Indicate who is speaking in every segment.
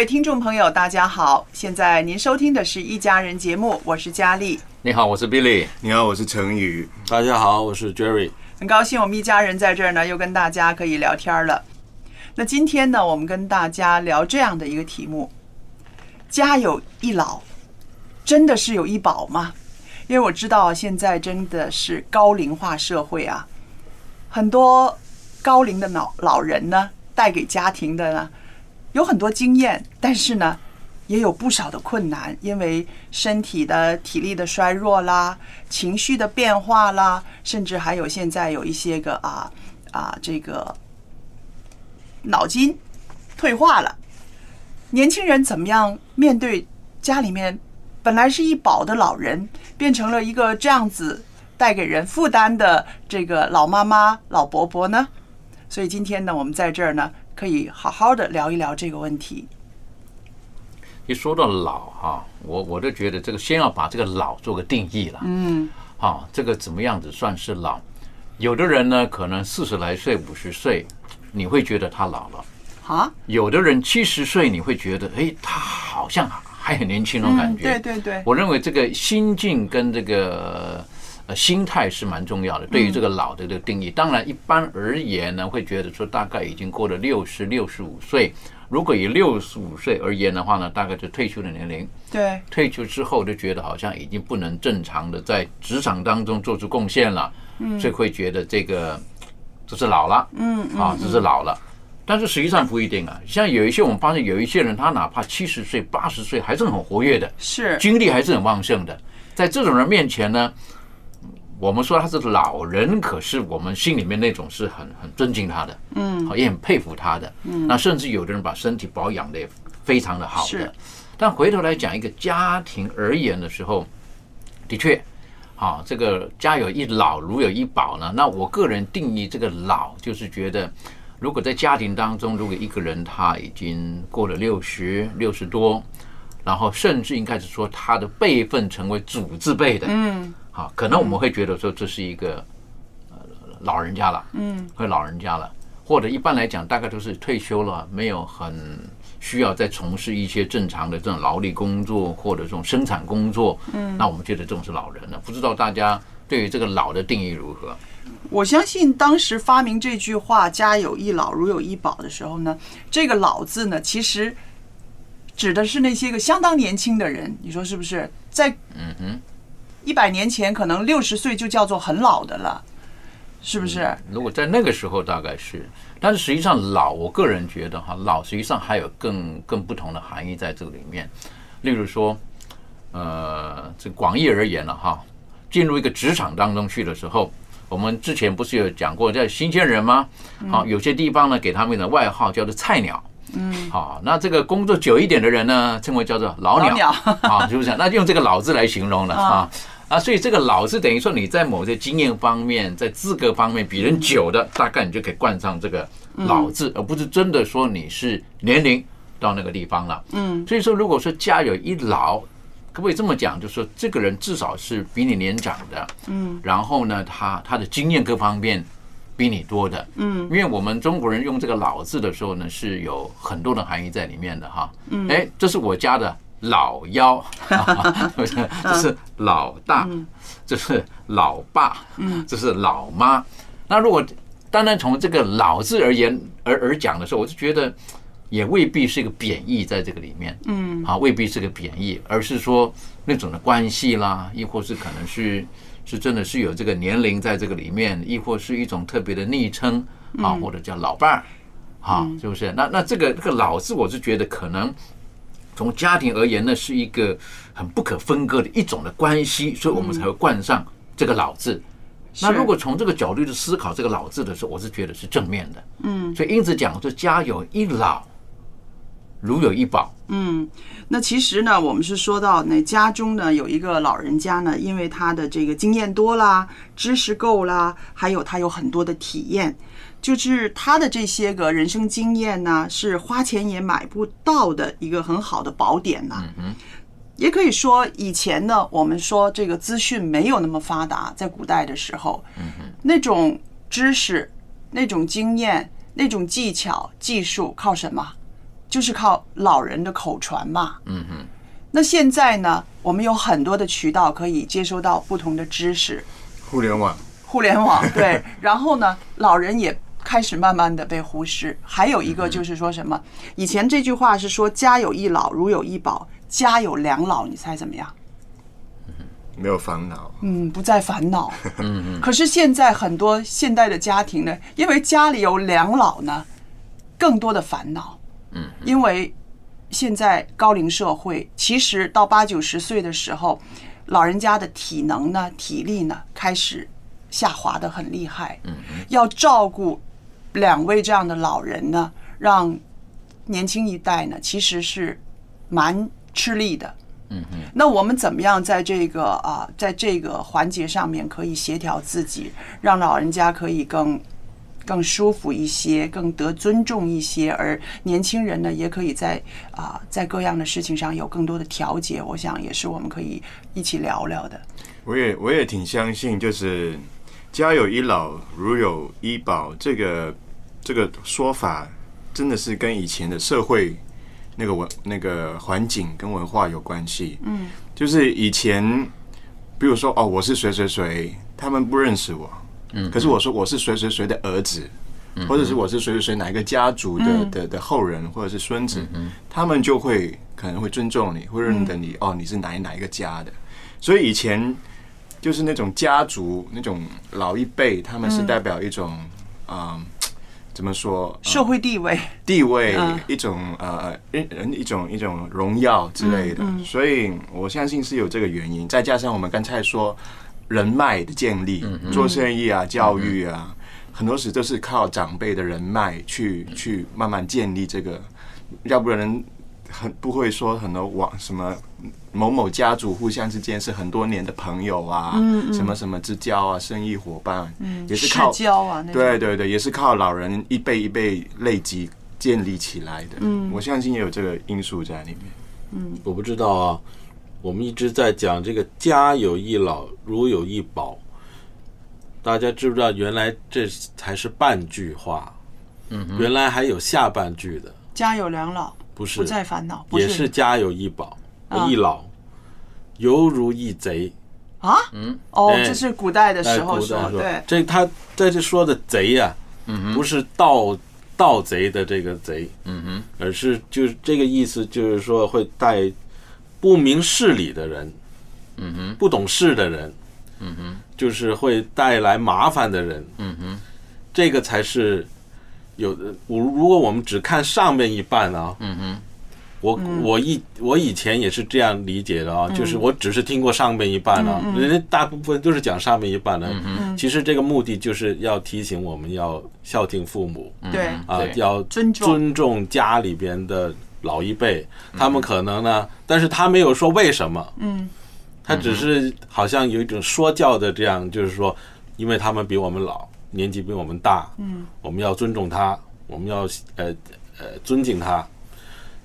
Speaker 1: 位听众朋友，大家好！现在您收听的是一家人节目，我是佳丽，
Speaker 2: 你好，我是 Billy。
Speaker 3: 你好，我是陈宇。
Speaker 4: 大家好，我是 Jerry。
Speaker 1: 很高兴我们一家人在这儿呢，又跟大家可以聊天了。那今天呢，我们跟大家聊这样的一个题目：家有一老，真的是有一宝吗？因为我知道现在真的是高龄化社会啊，很多高龄的老老人呢，带给家庭的呢，有很多经验，但是呢，也有不少的困难，因为身体的体力的衰弱啦，情绪的变化啦，甚至还有现在有一些个啊啊这个脑筋退化了。年轻人怎么样面对家里面本来是一宝的老人，变成了一个这样子带给人负担的这个老妈妈、老伯伯呢？所以今天呢，我们在这儿呢，可以好好的聊一聊这个问题。
Speaker 2: 一说到老哈，我我就觉得这个先要把这个老做个定义了。
Speaker 1: 嗯，
Speaker 2: 好，这个怎么样子算是老？有的人呢，可能四十来岁、五十岁，你会觉得他老了；
Speaker 1: 啊，
Speaker 2: 有的人七十岁，你会觉得，哎，他好像还很年轻那种感觉。
Speaker 1: 嗯对对对，
Speaker 2: 我认为这个心境跟这个呃心态是蛮重要的，对于这个老的这个定义。当然，一般而言呢，会觉得说大概已经过了六十六十五岁。如果以六十五岁而言的话呢，大概就退休的年龄。
Speaker 1: 对，
Speaker 2: 退休之后就觉得好像已经不能正常的在职场当中做出贡献了，嗯所以会觉得这个这是老了，
Speaker 1: 嗯
Speaker 2: 啊，这是老了。但是实际上不一定啊，像有一些我们发现有一些人，他哪怕七十岁、八十岁还是很活跃的，
Speaker 1: 是
Speaker 2: 精力还是很旺盛的。在这种人面前呢，我们说他是老人，可是我们心里面那种是很很尊敬他的，
Speaker 1: 嗯
Speaker 2: 好也很佩服他的。
Speaker 1: 嗯
Speaker 2: 那甚至有的人把身体保养的也非常的好
Speaker 1: 是
Speaker 2: 的。但回头来讲一个家庭而言的时候，的确，啊，这个家有一老，如有一宝呢。那我个人定义这个老，就是觉得，如果在家庭当中，如果一个人他已经过了六十六十多，然后甚至应该是说他的辈分成为祖字辈的，
Speaker 1: 嗯
Speaker 2: 好，可能我们会觉得说这是一个呃老人家了，
Speaker 1: 嗯
Speaker 2: 会老人家了，或者一般来讲，大概都是退休了，没有很需要再从事一些正常的这种劳力工作或者这种生产工作，
Speaker 1: 嗯
Speaker 2: 那我们觉得这种是老人了。不知道大家对于这个老的定义如何？
Speaker 1: 我相信当时发明这句话“家有一老，如有一宝”的时候呢，这个“老”字呢，其实指的是那些个相当年轻的人，你说是不是？在
Speaker 2: 嗯哼，
Speaker 1: 一百年前，可能六十岁就叫做很老的了，是不是？
Speaker 2: 如果在那个时候大概是，但是实际上老，我个人觉得哈，老实际上还有更更不同的含义在这个里面。例如说，呃，这广义而言了哈，进入一个职场当中去的时候，我们之前不是有讲过叫新鲜人吗？好，有些地方呢给他们的外号叫做菜鸟。
Speaker 1: 嗯，
Speaker 2: 好，那这个工作久一点的人呢，称为叫做老鸟，啊，就是这样，那就用这个“老”字来形容了啊。啊，所以这个“老”字等于说你在某些经验方面，在资格方面比人久的，大概你就可以冠上这个“老”字，而不是真的说你是年龄到那个地方了。
Speaker 1: 嗯。
Speaker 2: 所以说，如果说家有一老，可不可以这么讲？就是说，这个人至少是比你年长的，
Speaker 1: 嗯。
Speaker 2: 然后呢，他他的经验各方面比你多的，
Speaker 1: 嗯。
Speaker 2: 因为我们中国人用这个“老”字的时候呢，是有很多的含义在里面的哈。
Speaker 1: 嗯。
Speaker 2: 哎，这是我家的老幺，这是老大，这是老爸，
Speaker 1: 嗯。
Speaker 2: 这是老妈。那如果单单从这个“老”字而言而而讲的时候，我就觉得也未必是一个贬义在这个里面。
Speaker 1: 嗯
Speaker 2: 啊，未必是个贬义，而是说那种的关系啦，亦或是可能是是真的是有这个年龄在这个里面，亦或是一种特别的昵称啊，
Speaker 1: 嗯
Speaker 2: 或者叫老伴儿啊，是不是？那那这个这个老字，我是觉得可能从家庭而言呢，是一个很不可分割的一种的关系，所以我们才会冠上这个老字。那如果从这个角度去思考这个老字的时候，我是觉得是正面的。
Speaker 1: 嗯
Speaker 2: 所以因此讲说家有一老，如有一宝。
Speaker 1: 嗯，那其实呢，我们是说到那家中呢有一个老人家呢，因为他的这个经验多啦，知识够啦，还有他有很多的体验，就是他的这些个人生经验呢，是花钱也买不到的一个很好的宝典呐、
Speaker 2: 嗯
Speaker 1: 也可以说，以前呢，我们说这个资讯没有那么发达，在古代的时候，那种知识、那种经验、那种技巧、技术靠什么？就是靠老人的口传嘛。
Speaker 2: 嗯哼，
Speaker 1: 那现在呢，我们有很多的渠道可以接收到不同的知识，
Speaker 3: 互联网，
Speaker 1: 互联网 对，然后呢，老人也开始慢慢的被忽视。还有一个就是说什么？以前这句话是说“家有一老，如有一宝”，家有两老，你猜怎么样？
Speaker 3: 没有烦恼，
Speaker 1: 嗯，不再烦恼。可是现在很多现代的家庭呢，因为家里有两老呢，更多的烦恼。
Speaker 2: 嗯，
Speaker 1: 因为现在高龄社会，其实到八九十岁的时候，老人家的体能呢、体力呢开始下滑的很厉害。
Speaker 2: 嗯
Speaker 1: 要照顾两位这样的老人呢，让年轻一代呢其实是蛮吃力的。
Speaker 2: 嗯哼，
Speaker 1: 那我们怎么样在这个啊，在这个环节上面可以协调自己，让老人家可以更更舒服一些，更得尊重一些，而年轻人呢，也可以在啊在各样的事情上有更多的调节。我想也是我们可以一起聊聊的。
Speaker 3: 我也我也挺相信，就是家有一老，如有一宝，这个这个说法，真的是跟以前的社会那个文那个环境跟文化有关系。
Speaker 1: 嗯，
Speaker 3: 就是以前，比如说哦，我是谁谁谁，他们不认识我，
Speaker 2: 嗯，
Speaker 3: 可是我说我是谁谁谁的儿子，或者是我是谁谁谁哪一个家族的
Speaker 1: 嗯
Speaker 3: 的的后人，或者是孙子，他们就会可能会尊重你，会认得你，哦，你是哪一哪一个家的。所以以前就是那种家族那种老一辈，他们是代表一种嗯。怎么说？
Speaker 1: 社会地位，
Speaker 3: 地位
Speaker 1: 嗯
Speaker 3: 一种呃人人一种一种荣耀之类的，
Speaker 1: 嗯嗯
Speaker 3: 所以我相信是有这个原因。再加上我们刚才说人脉的建立，做生意啊、教育啊，很多时都是靠长辈的人脉去去慢慢建立这个，要不然很不会说很多网什么某某家族互相之间是很多年的朋友啊，
Speaker 1: 嗯嗯。
Speaker 3: 什么什么之交啊，生意伙伴，
Speaker 1: 嗯，
Speaker 3: 也是靠
Speaker 1: 交啊，
Speaker 3: 对对对，也是靠老人一辈一辈累积建立起来的。
Speaker 1: 嗯。
Speaker 3: 我相信也有这个因素在里面。
Speaker 1: 嗯。
Speaker 4: 我不知道啊，我们一直在讲这个“家有一老，如有一宝”，大家知不知道？原来这才是半句话，
Speaker 2: 嗯，
Speaker 4: 原来还有下半句的，
Speaker 1: 家有两老，
Speaker 4: 不是
Speaker 1: 不再烦恼，
Speaker 4: 也是家有一宝，
Speaker 1: 啊
Speaker 4: 一老，犹如一贼。
Speaker 1: 啊？
Speaker 2: 嗯。
Speaker 1: 哦，
Speaker 4: 哎。
Speaker 1: 这是古代的
Speaker 4: 哎
Speaker 1: 时候说对，
Speaker 4: 这他在这说的贼呀、
Speaker 2: 嗯，
Speaker 4: 不是盗盗贼的这个贼，
Speaker 2: 嗯哼，
Speaker 4: 而是就是这个意思，就是说会带不明事理的人，
Speaker 2: 嗯哼，
Speaker 4: 不懂事的人，
Speaker 2: 嗯哼，
Speaker 4: 就是会带来麻烦的人，
Speaker 2: 嗯哼，
Speaker 4: 这个才是有的。我如果我们只看上面一半啊，
Speaker 2: 嗯哼，
Speaker 4: 我我以我以前也是这样理解的啊，就是我只是听过上面一半啊，人家大部分都是讲上面一半的。
Speaker 1: 嗯。
Speaker 4: 其实这个目的就是要提醒我们要孝敬父母
Speaker 1: 对，
Speaker 4: 啊
Speaker 2: 对，
Speaker 4: 要
Speaker 1: 尊重。
Speaker 4: 尊重家里边的老一辈，他们可能呢，但是他没有说为什么，
Speaker 1: 嗯。
Speaker 4: 他只是好像有一种说教的这样，就是说，因为他们比我们老，年纪比我们大，
Speaker 1: 嗯。
Speaker 4: 我们要尊重他，我们要呃呃尊敬他。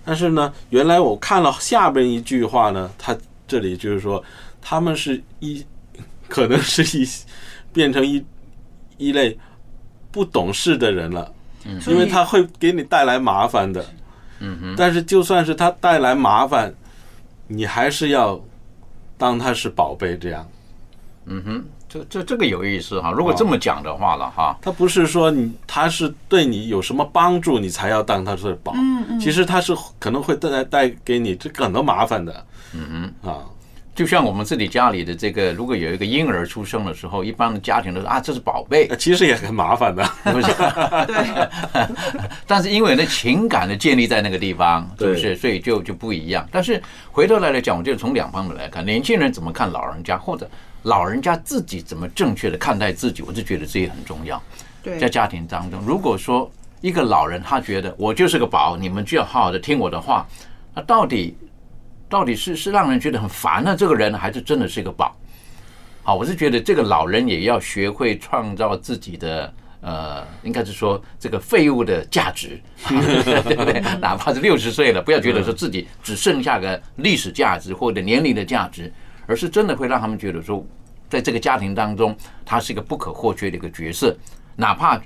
Speaker 4: 但是呢，原来我看了下边一句话呢，他这里就是说，他们是一，可能是一变成一一类不懂事的人了，
Speaker 2: 嗯。
Speaker 4: 因为他会给你带来麻烦的。
Speaker 2: 嗯哼，
Speaker 4: 但是就算是他带来麻烦，你还是要当他是宝贝这样。
Speaker 2: 嗯哼，这这这个有意思哈。如果这么讲的话了哈，
Speaker 4: 他不是说你他是对你有什么帮助，你才要当他是宝。
Speaker 1: 嗯嗯
Speaker 4: 其实他是可能会带带给你这个很多麻烦的。
Speaker 2: 嗯
Speaker 4: 哼，啊，
Speaker 2: 就像我们自己家里的这个，如果有一个婴儿出生的时候，一般的家庭都说啊，这是宝贝，
Speaker 4: 其实也很麻烦的，是
Speaker 2: 不是？对。但是因为那情感的建立在那个地方，是不是？所以就就不一样。但是回头来来讲，我就从两方面来看，年轻人怎么看老人家，或者老人家自己怎么正确的看待自己，我就觉得这也很重要。
Speaker 1: 对
Speaker 2: 在家庭当中，如果说一个老人他觉得我就是个宝，你们就要好好的听我的话，那到底到底是是让人觉得很烦呢这个人，还是真的是一个宝？好，我是觉得这个老人也要学会创造自己的呃，应该是说这个废物的价值，对不对？哪怕是六十岁了，不要觉得说自己只剩下个历史价值或者年龄的价值，而是真的会让他们觉得说，在这个家庭当中，他是一个不可或缺的一个角色，哪怕。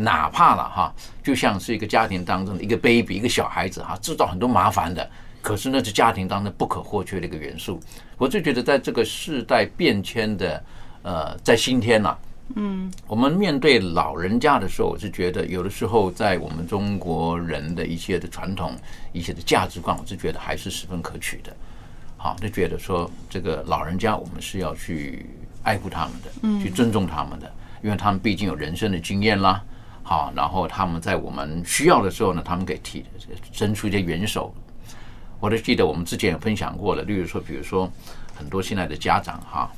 Speaker 2: 哪怕了哈，就像是一个家庭当中的一个 baby，一个小孩子哈，制造很多麻烦的，可是那是家庭当中不可或缺的一个元素。我就觉得在这个世代变迁的呃，在今天呐、
Speaker 1: 嗯
Speaker 2: 我们面对老人家的时候，我是觉得有的时候在我们中国人的一些的传统、一些的价值观，我是觉得还是十分可取的。好，就觉得说这个老人家，我们是要去爱护他们的，
Speaker 1: 嗯
Speaker 2: 去尊重他们的，因为他们毕竟有人生的经验啦。好，然后他们在我们需要的时候呢，他们给提伸出一些援手。我都记得我们之前也分享过了，例如说，比如说很多现在的家长哈，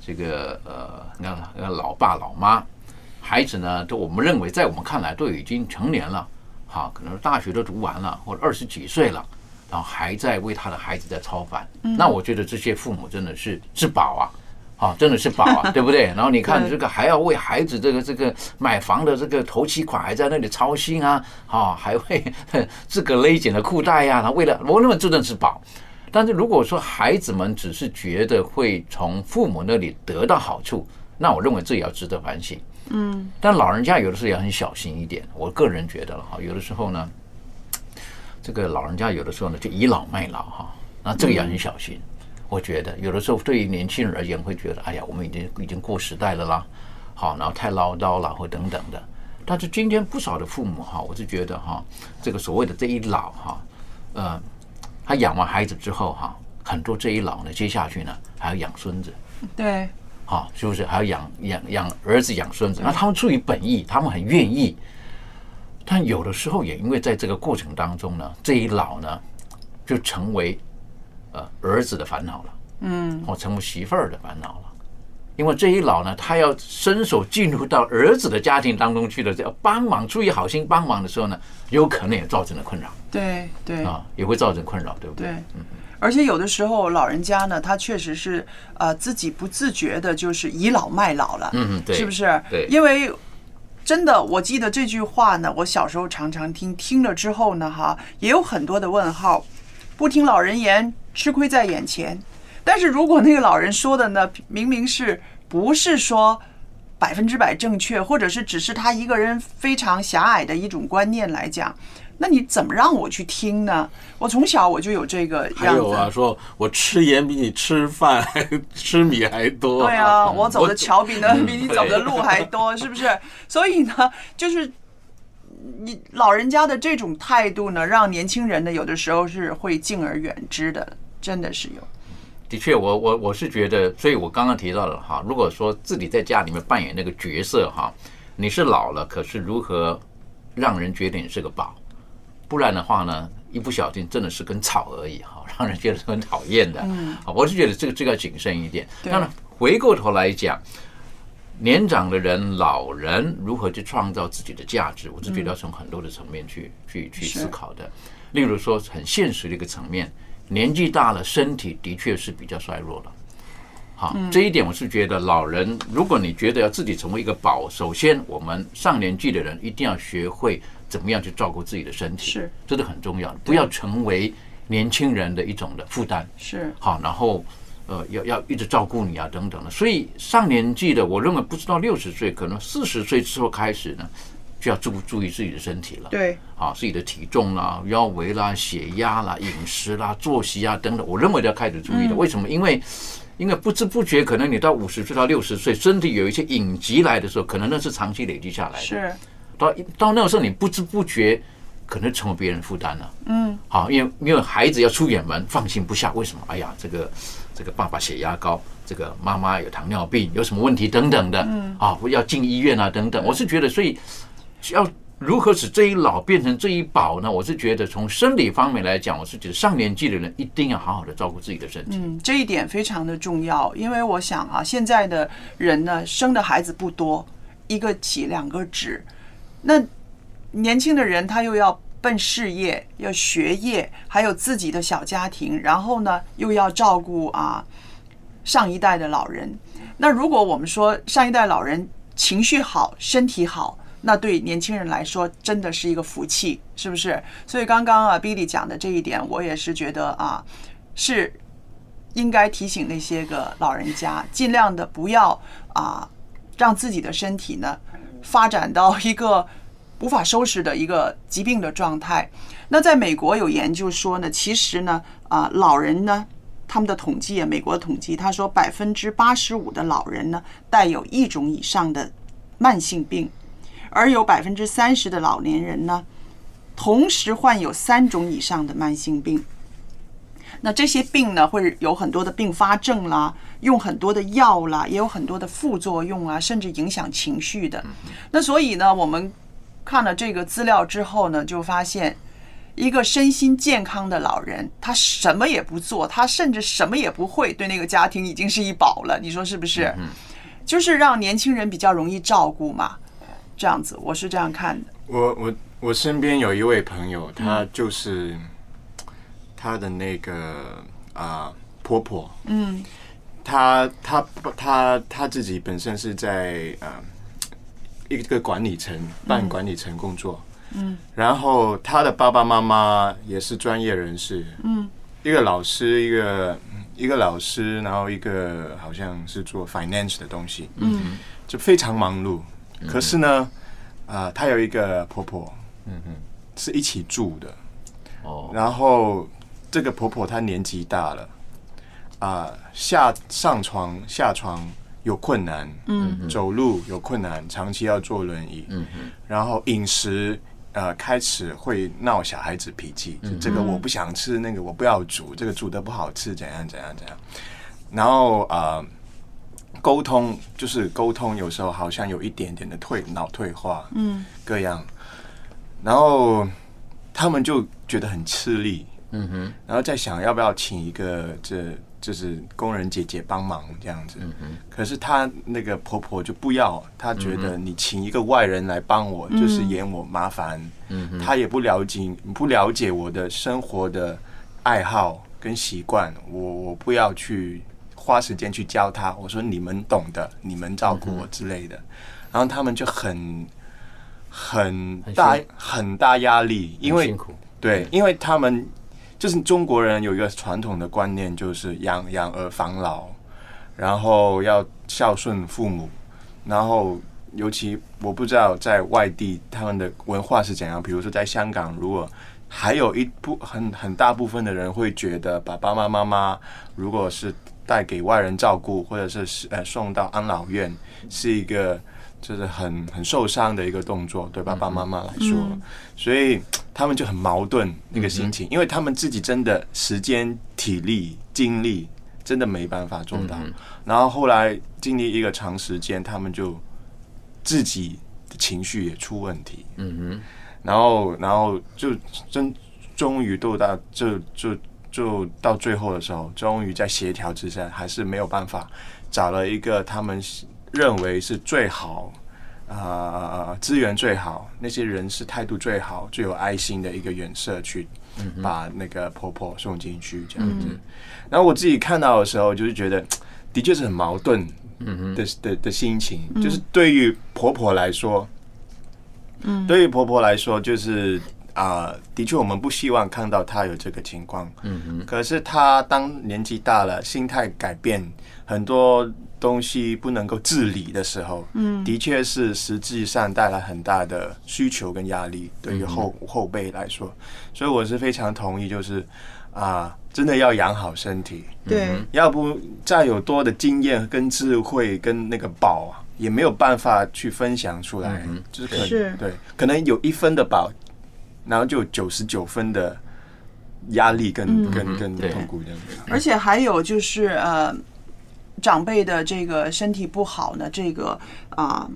Speaker 2: 这个呃，你看呃老爸老妈，孩子呢，都我们认为在我们看来都已经成年了，哈，可能大学都读完了，或者二十几岁了，然后还在为他的孩子在操烦。
Speaker 1: 嗯
Speaker 2: 那我觉得这些父母真的是自保啊。啊，真的是宝啊，对不对？然后你看这个还要为孩子这个这个买房的这个头期款还在那里操心啊，啊，还会 自个勒紧了裤带呀、他为了我那么这真的是宝。但是如果说孩子们只是觉得会从父母那里得到好处，那我认为这也要值得反省。
Speaker 1: 嗯
Speaker 2: 但老人家有的时候也很小心一点，我个人觉得了哈，有的时候呢，这个老人家有的时候呢就倚老卖老哈，那这个也很小心。我觉得有的时候对于年轻人而言，会觉得哎呀，我们已经已经过时代了啦，好，然后太唠叨了或等等的。但是今天不少的父母哈，我是觉得哈，这个所谓的这一老哈，呃，他养完孩子之后哈，很多这一老呢，接下去呢还要养孙子。
Speaker 1: 对，
Speaker 2: 好，是不是还要养养养儿子养孙子？那他们出于本意，他们很愿意，但有的时候也因为在这个过程当中呢，这一老呢就成为呃儿子的烦恼了，
Speaker 1: 嗯
Speaker 2: 或成为媳妇儿的烦恼了。因为这一老呢，他要伸手进入到儿子的家庭当中去了，要帮忙，出于好心帮忙的时候呢，有可能也造成了困扰
Speaker 1: 对对
Speaker 2: 啊，也会造成困扰，对不对？
Speaker 1: 对。而且有的时候老人家呢，他确实是呃自己不自觉的，就是倚老卖老了，
Speaker 2: 嗯，对，
Speaker 1: 是不是？
Speaker 2: 对
Speaker 1: 因为真的，我记得这句话呢，我小时候常常听，听了之后呢，哈，也有很多的问号。不听老人言，吃亏在眼前。但是如果那个老人说的呢，明明是不是说百分之百正确，或者是只是他一个人非常狭隘的一种观念来讲，那你怎么让我去听呢？我从小我就有这个样
Speaker 4: 还有啊，说我吃盐比你吃饭还吃米还多。
Speaker 1: 对啊，我走的桥比呢比你走的路还多，是不是？所以呢，就是你老人家的这种态度呢，让年轻人呢有的时候是会敬而远之的，真的是有。
Speaker 2: 的确，我我我是觉得，所以我刚刚提到了哈，如果说自己在家里面扮演那个角色哈，你是老了，可是如何让人觉得你是个宝？不然的话呢，一不小心真的是根草而已哈，让人觉得很讨厌的。
Speaker 1: 嗯
Speaker 2: 好，我是觉得这个这个要谨慎一点。
Speaker 1: 对
Speaker 2: 当然，回过头来讲，年长的人、老人如何去创造自己的价值，我是觉得要从很多的层面去去去思考的。例如说，很现实的一个层面，年纪大了，身体的确是比较衰弱了。好，这一点我是觉得，老人如果你觉得要自己成为一个宝，首先我们上年纪的人一定要学会怎么样去照顾自己的身体，
Speaker 1: 是
Speaker 2: 这是很重要的，不要成为年轻人的一种的负担。
Speaker 1: 是
Speaker 2: 好，然后呃，要要一直照顾你啊，等等的。所以上年纪的，我认为不知道六十岁，可能四十岁之后开始呢，就要注注意自己的身体了。
Speaker 1: 对，
Speaker 2: 啊，自己的体重啦、腰围啦、血压啦、饮食啦、作息啊等等，我认为都要开始注意的。
Speaker 1: 嗯
Speaker 2: 为什么？因为因为不知不觉，可能你到五十岁到六十岁，身体有一些隐疾来的时候，可能那是长期累积下来的。
Speaker 1: 是
Speaker 2: 到到那个时候，你不知不觉可能成为别人负担了。
Speaker 1: 嗯，
Speaker 2: 好，因为因为孩子要出远门，放心不下。为什么？哎呀，这个这个爸爸血压高，这个妈妈有糖尿病，有什么问题等等的，
Speaker 1: 嗯
Speaker 2: 啊，要进医院啊等等。我是觉得，所以要如何使这一老变成这一宝呢？我是觉得从生理方面来讲，我是觉得上年纪的人一定要好好的照顾自己的身体。
Speaker 1: 嗯，这一点非常的重要，因为我想啊，现在的人呢，生的孩子不多，一个起两个止。那年轻的人他又要奔事业，要学业，还有自己的小家庭，然后呢又要照顾啊上一代的老人。那如果我们说上一代老人情绪好、身体好，那对年轻人来说真的是一个福气，是不是？所以刚刚啊，Billy 讲的这一点，我也是觉得啊，是应该提醒那些个老人家，尽量的不要啊，让自己的身体呢发展到一个无法收拾的一个疾病的状态。那在美国有研究说呢，其实呢啊，老人呢。他们的统计啊，美国统计，他说百分之八十五的老人呢带有一种以上的慢性病，而有百分之三十的老年人呢，同时患有三种以上的慢性病。那这些病呢，会有很多的并发症啦，用很多的药啦，也有很多的副作用啊，甚至影响情绪的。那所以呢，我们看了这个资料之后呢，就发现一个身心健康的老人，他什么也不做，他甚至什么也不会，对那个家庭已经是一宝了。你说是不是？就是让年轻人比较容易照顾嘛，这样子，我是这样看的。
Speaker 3: 我我我身边有一位朋友，她就是她的那个啊、婆婆，
Speaker 1: 嗯。
Speaker 3: 她她她她自己本身是在呃一个管理层办管理层工作，
Speaker 1: 嗯。
Speaker 3: 然后她的爸爸妈妈也是专业人士，
Speaker 1: 嗯。
Speaker 3: 一个老师，一个一个老师，然后一个好像是做 finance 的东西，
Speaker 1: 嗯。
Speaker 3: 就非常忙碌。可是呢，啊、她有一个婆婆，
Speaker 2: 嗯哼，
Speaker 3: 是一起住的，
Speaker 2: 哦，
Speaker 3: 然后这个婆婆她年纪大了，啊、下上床下床有困难，
Speaker 1: 嗯。
Speaker 3: 走路有困难，长期要坐轮椅，
Speaker 2: 嗯哼，
Speaker 3: 然后饮食呃开始会闹小孩子脾气，就这个我不想吃，那个我不要煮，这个煮的不好吃，怎样怎样怎样，然后呃沟通就是沟通，有时候好像有一点点的退脑退化，
Speaker 1: 嗯。
Speaker 3: 各样，然后他们就觉得很吃力，
Speaker 2: 嗯哼，
Speaker 3: 然后在想要不要请一个这就是工人姐姐帮忙这样子。可是她那个婆婆就不要，她觉得你请一个外人来帮我，就是嫌我麻烦。
Speaker 2: 嗯
Speaker 3: 她也不了解不了解我的生活的爱好跟习惯，我我不要去花时间去教他。我说你们懂的，你们照顾我之类的。然后他们就很很
Speaker 2: 很
Speaker 3: 大
Speaker 2: 辛
Speaker 3: 很大压力，因为
Speaker 2: 辛苦，
Speaker 3: 对，因为他们就是中国人有一个传统的观念，就是养养儿防老，然后要孝顺父母，然后尤其我不知道在外地他们的文化是怎样，比如说在香港，如果还有一部很很大部分的人会觉得爸爸妈妈妈如果是带给外人照顾，或者是呃送到安老院，是一个就是很很受伤的一个动作，对爸爸妈妈来说，
Speaker 1: 嗯。
Speaker 3: 所以他们就很矛盾那个心情，因为他们自己真的时间、体力、精力真的没办法做到，然后后来经历一个长时间，他们就自己的情绪也出问题，
Speaker 2: 嗯
Speaker 3: 然后然后就真终于都到就就就到最后的时候，终于在协调之下，还是没有办法找了一个他们认为是最好。啊、资源最好，那些人是态度最好、最有爱心的一个远社去把那个婆婆送进去这样子。然后我自己看到的时候，就是觉得的确是很矛盾的的的心情，就是对于婆婆来说，嗯，对于婆婆来说，就是啊、的确我们不希望看到他有这个情况。
Speaker 2: 嗯哼，
Speaker 3: 可是他当年纪大了，心态改变，很多东西不能够自理的时候，嗯，的确是实际上带来很大的需求跟压力，对于后、后辈来说，所以我是非常同意，就是啊、真的要养好身体，
Speaker 1: 对，
Speaker 3: 要不再有多的经验跟智慧跟那个宝啊，也没有办法去分享出来，
Speaker 2: 嗯
Speaker 3: 就是可
Speaker 1: 是。
Speaker 3: 对，可能有一分的宝，然后就九十九分的压力跟、跟跟
Speaker 2: 对
Speaker 3: 痛苦这样子。
Speaker 1: 而且还有就是呃，长辈的这个身体不好呢，这个啊、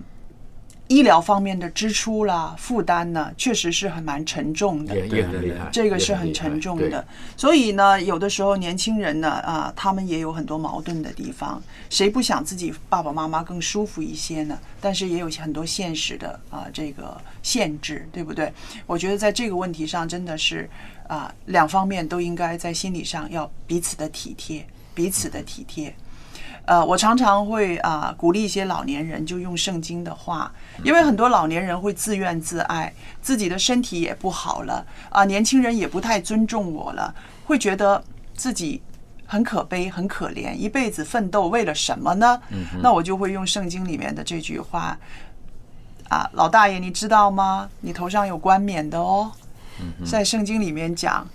Speaker 1: 医疗方面的支出啦、负担呢，确实是很蛮沉重的。
Speaker 2: 也也很厉害，
Speaker 1: 这个是很沉重的，所以呢，有的时候年轻人呢，啊，他们也有很多矛盾的地方。谁不想自己爸爸妈妈更舒服一些呢？但是也有很多现实的啊，这个限制，对不对？我觉得在这个问题上，真的是啊，两方面都应该在心理上要彼此的体贴，彼此的体贴。呃，我常常会啊、鼓励一些老年人就用圣经的话，因为很多老年人会自怨自艾，自己的身体也不好了啊、年轻人也不太尊重我了，会觉得自己很可悲、很可怜，一辈子奋斗为了什么呢？那我就会用圣经里面的这句话啊，老大爷，你知道吗？你头上有冠冕的哦，在圣经里面讲，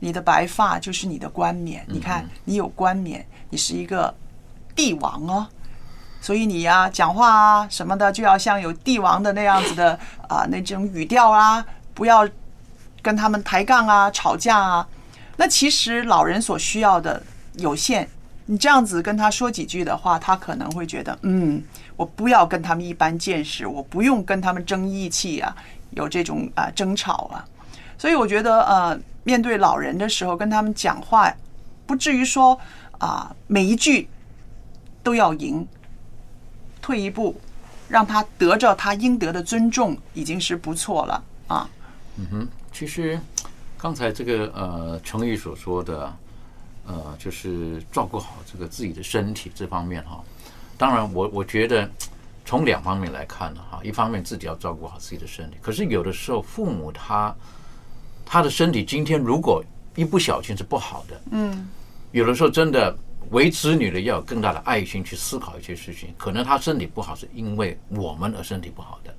Speaker 1: 你的白发就是你的冠冕。你看，你有冠冕，你是一个帝王哦，所以你呀、讲话啊什么的，就要像有帝王的那样子的 啊、那种语调啊，不要跟他们抬杠啊、吵架啊。那其实老人所需要的有限，你这样子跟他说几句的话，他可能会觉得，嗯，我不要跟他们一般见识，我不用跟他们争义气啊，有这种啊、争吵啊。所以我觉得，呃，面对老人的时候，跟他们讲话，不至于说啊、每一句都要赢，退一步，让他得着他应得的尊重，已经是不错了啊。
Speaker 2: 嗯哼其实刚才这个呃成语所说的，呃，就是照顾好这个自己的身体这方面哈。当然我，我觉得从两方面来看呢哈，一方面自己要照顾好自己的身体，可是有的时候父母他他的身体今天如果一不小心是不好的，
Speaker 1: 嗯，
Speaker 2: 有的时候真的为子女的要有更大的爱心去思考一些事情。可能他身体不好，是因为我们而身体不好的，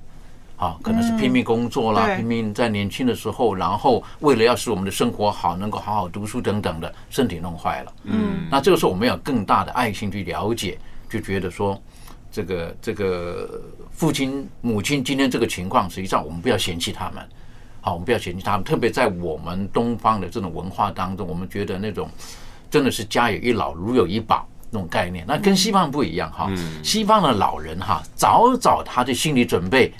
Speaker 2: 啊，可能是拼命工作啦，拼命在年轻的时候，然后为了要使我们的生活好，能够好好读书等等的，身体弄坏了。
Speaker 1: 嗯，
Speaker 2: 那这个时候我们要有更大的爱心去了解，就觉得说，这个这个父亲母亲今天这个情况，实际上我们不要嫌弃他们。好，我们不要嫌弃他们，特别在我们东方的这种文化当中，我们觉得那种真的是家有一老，如有一宝那种概念，那跟西方不一样哈。西方的老人哈，早早他的心理准备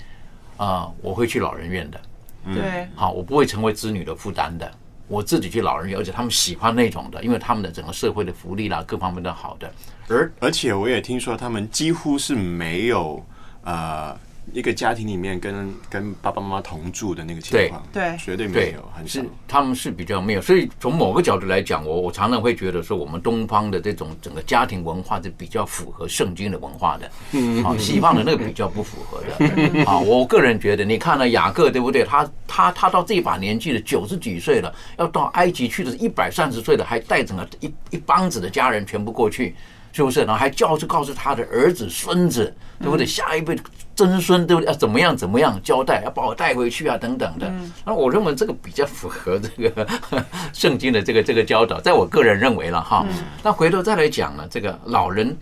Speaker 2: 啊、我会去老人院的，
Speaker 1: 对，
Speaker 2: 好，我不会成为子女的负担的。我自己去老人院，而且他们喜欢那种的，因为他们的整个社会的福利啦，各方面都好的。而
Speaker 3: 而且我也听说他们几乎是没有呃一个家庭里面跟跟爸爸妈妈同住的那个情况，
Speaker 1: 对
Speaker 3: 绝对没有，很少
Speaker 2: 是。他们是比较没有，所以从某个角度来讲，我我常常会觉得说，我们东方的这种整个家庭文化是比较符合圣经的文化的，
Speaker 3: 嗯
Speaker 2: 啊，西方的那个比较不符合的，啊，我个人觉得，你看了雅各对不对？他他他到这把年纪了，九十几岁了，要到埃及去的是一百三十岁了，还带整个一一帮子的家人全部过去。是不是？然后还教就告诉他的儿子、孙子，对不对？下一辈曾孙，对不对？要怎么样怎么样交代，要把我带回去啊，等等的。那我认为这个比较符合这个 圣经的这个这个教导，在我个人认为了哈。那回头再来讲呢，这个老人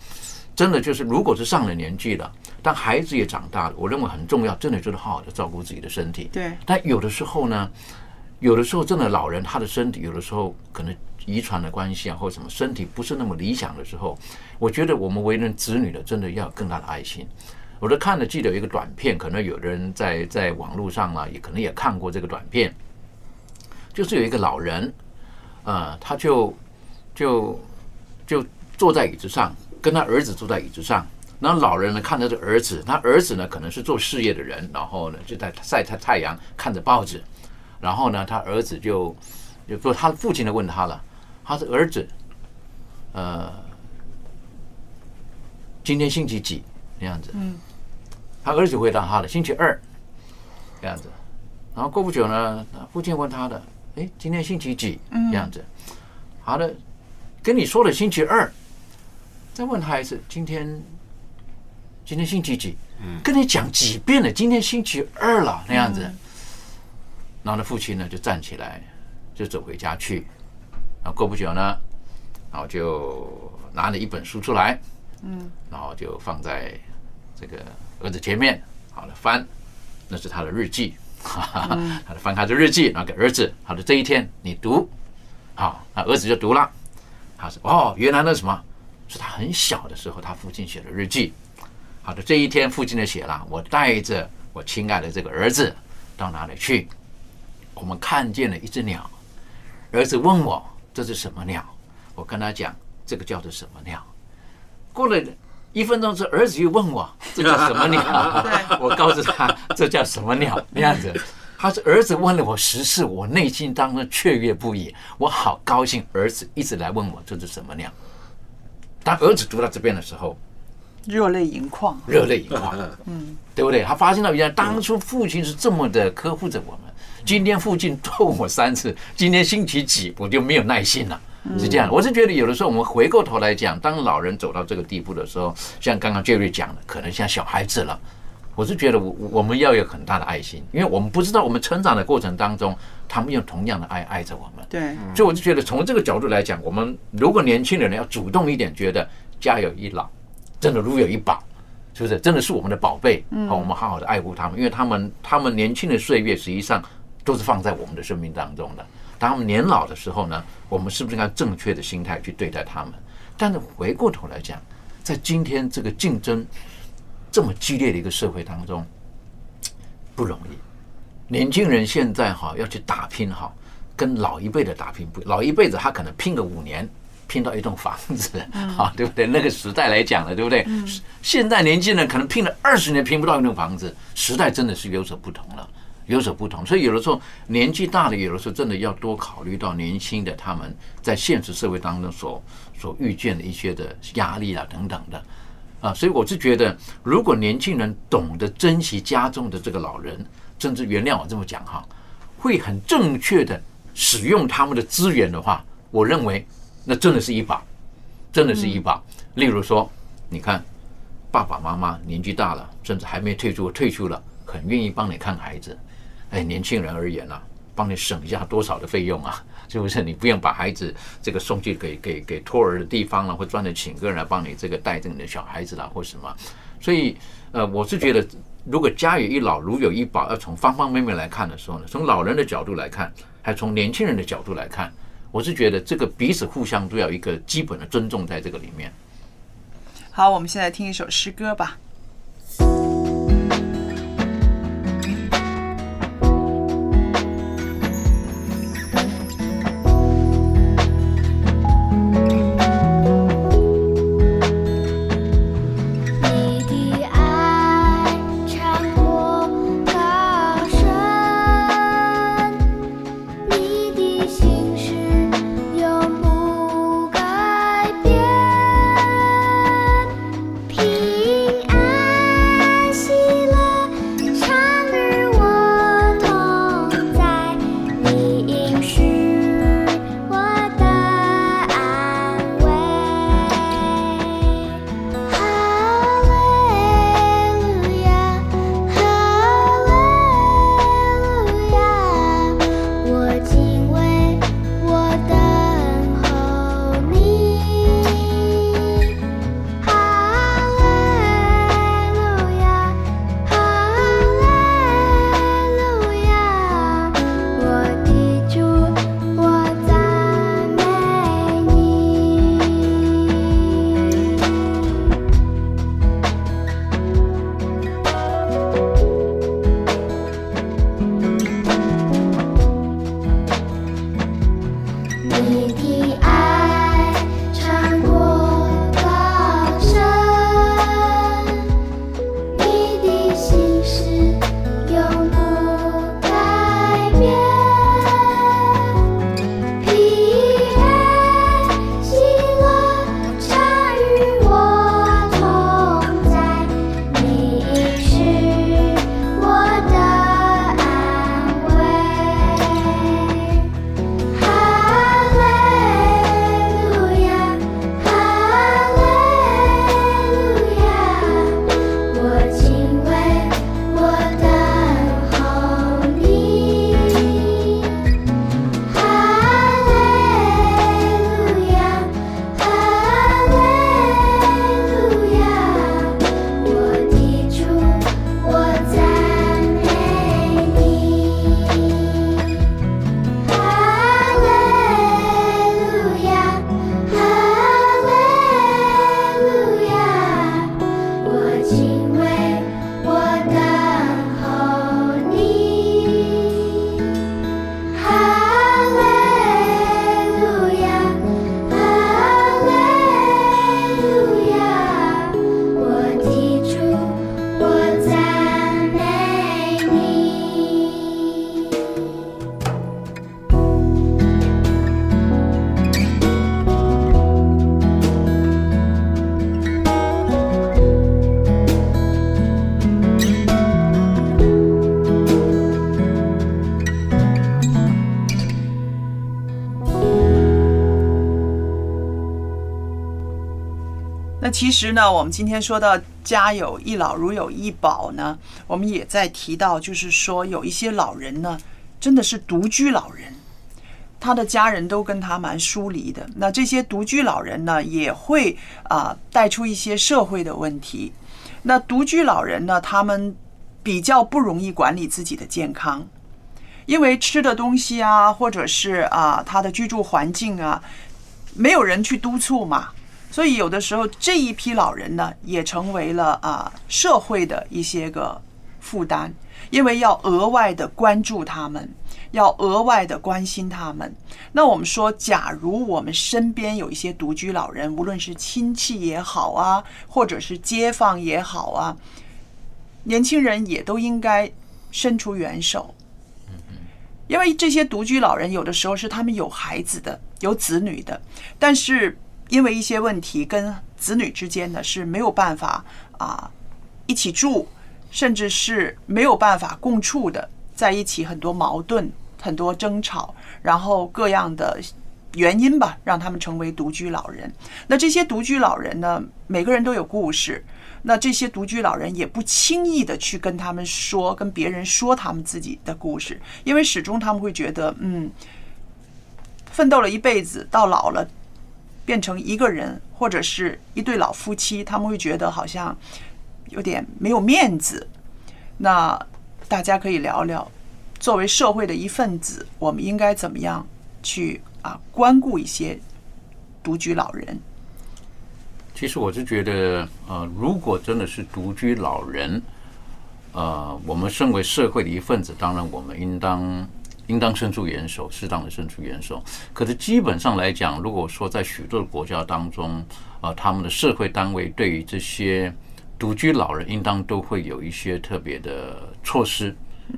Speaker 2: 真的就是，如果是上了年纪了，但孩子也长大了，我认为很重要，真的就是好好的照顾自己的身体。
Speaker 1: 对，
Speaker 2: 但有的时候呢，有的时候真的老人他的身体，有的时候可能遗传的关系啊，或什么身体不是那么理想的时候，我觉得我们为人子女的真的要有更大的爱心。我都看了，记得有一个短片，可能有的人在在网络上啊，也可能也看过这个短片，就是有一个老人，呃，他就就就坐在椅子上，跟他儿子坐在椅子上。然后老人呢看着这儿子，他儿子呢可能是做事业的人，然后呢就在晒太太阳，看着报纸。然后呢，他儿子就就说他父亲就问他了，他是儿子，呃，今天星期几那样子？
Speaker 1: 嗯，
Speaker 2: 他儿子回答他的，星期二。这样子。然后过不久呢，父亲问他的，哎，今天星期几？这样子。好的，跟你说了星期二，再问他一次，今天今天星期几？嗯跟你讲几遍了，今天星期二了，那样子。然后呢，父亲呢就站起来，就走回家去。然后过不久呢，然后就拿了一本书出来，嗯，然后就放在这个儿子前面，好了翻，那是他的日记，哈哈，他的翻开的日记，然后给儿子，好的这一天你读，好，那儿子就读了，他说哦，原来那什么，是他很小的时候他父亲写的日记，好的这一天父亲的写了，我带着我亲爱的这个儿子到哪里去？我们看见了一只鸟，儿子问我这是什么鸟，我跟他讲这个叫做什么鸟。过了一分钟之后，儿子又问我这叫什么鸟，我告诉他这叫什么鸟那样子。他是儿子问了我十次，我内心当中雀跃不已，我好高兴。儿子一直来问我这是什么鸟。当儿子读到这边的时候，
Speaker 1: 热泪盈眶，
Speaker 2: 热泪盈眶，嗯，对不对？他发现到原来当初父亲是这么的呵护着我们。今天父亲多问我三次，今天星期几，我就没有耐心了。是这样，我是觉得有的时候我们回过头来讲，当老人走到这个地步的时候，像刚刚 Jerry 讲的，可能像小孩子了。我是觉得我我们要有很大的爱心，因为我们不知道我们成长的过程当中，他们用同样的爱爱着我们。
Speaker 1: 对，
Speaker 2: 所以我就觉得从这个角度来讲，我们如果年轻人要主动一点，觉得家有一老，真的如有一宝，是不是？真的是我们的宝贝，好，我们好好的爱护他们，因为他们他们年轻的岁月实际上。都是放在我们的生命当中的。当他们年老的时候呢，我们是不是应该正确的心态去对待他们？但是回过头来讲，在今天这个竞争这么激烈的一个社会当中，不容易。年轻人现在哈要去打拼哈，跟老一辈的打拼不，老一辈子他可能拼个五年，拼到一栋房子，啊，对不对？那个时代来讲了，对不对？现在年轻人可能拼了二十年，拼不到一栋房子，时代真的是有所不同了。有所不同，所以有的时候年纪大了，有的时候真的要多考虑到年轻的他们在现实社会当中所所遇见的一些的压力啊等等的啊，所以我是觉得，如果年轻人懂得珍惜家中的这个老人，甚至原谅我这么讲哈，会很正确的使用他们的资源的话，我认为那真的是一把，真的是一把。例如说，你看爸爸妈妈年纪大了，甚至还没退出，退休了，很愿意帮你看孩子。哎，年轻人而言呢，帮你省下多少的费用啊？是不是？你不用把孩子这个送去给给给托儿的地方了，或专门请个人来帮你这个带着你的小孩子啦，或什么？所以，呃，我是觉得，如果家有一老，如有一宝，要从方方面面来看的时候呢，从老人的角度来看，还从年轻人的角度来看，我是觉得这个彼此互相都要一个基本的尊重在这个里面。
Speaker 1: 好，我们现在听一首诗歌吧。其实呢，我们今天说到家有一老如有一宝呢，我们也在提到，就是说有一些老人呢，真的是独居老人，他的家人都跟他蛮疏离的。那这些独居老人呢，也会啊带出一些社会的问题。那独居老人呢，他们比较不容易管理自己的健康，因为吃的东西啊，或者是啊他的居住环境啊，没有人去督促嘛。所以有的时候这一批老人呢，也成为了啊社会的一些个负担，因为要额外的关注他们，要额外的关心他们。那我们说，假如我们身边有一些独居老人，无论是亲戚也好啊，或者是街坊也好啊，年轻人也都应该伸出援手。嗯嗯因为这些独居老人有的时候是他们有孩子的，有子女的，但是。因为一些问题跟子女之间呢是没有办法啊一起住，甚至是没有办法共处的，在一起很多矛盾、很多争吵，然后各样的原因吧，让他们成为独居老人。那这些独居老人呢，每个人都有故事。那这些独居老人也不轻易的去跟他们说、跟别人说他们自己的故事，因为始终他们会觉得，嗯，奋斗了一辈子，到老了。变成一个人或者是一对老夫妻，他们会觉得好像有点没有面子。那大家可以聊聊，作为社会的一份子，我们应该怎么样去啊关顾一些独居老人？
Speaker 2: 其实我是觉得，呃，如果真的是独居老人，呃，我们身为社会的一份子，当然我们应当。应当伸出援手，适当的伸出援手。可是基本上来讲，如果说在许多的国家当中，呃，他们的社会单位对于这些独居老人，应当都会有一些特别的措施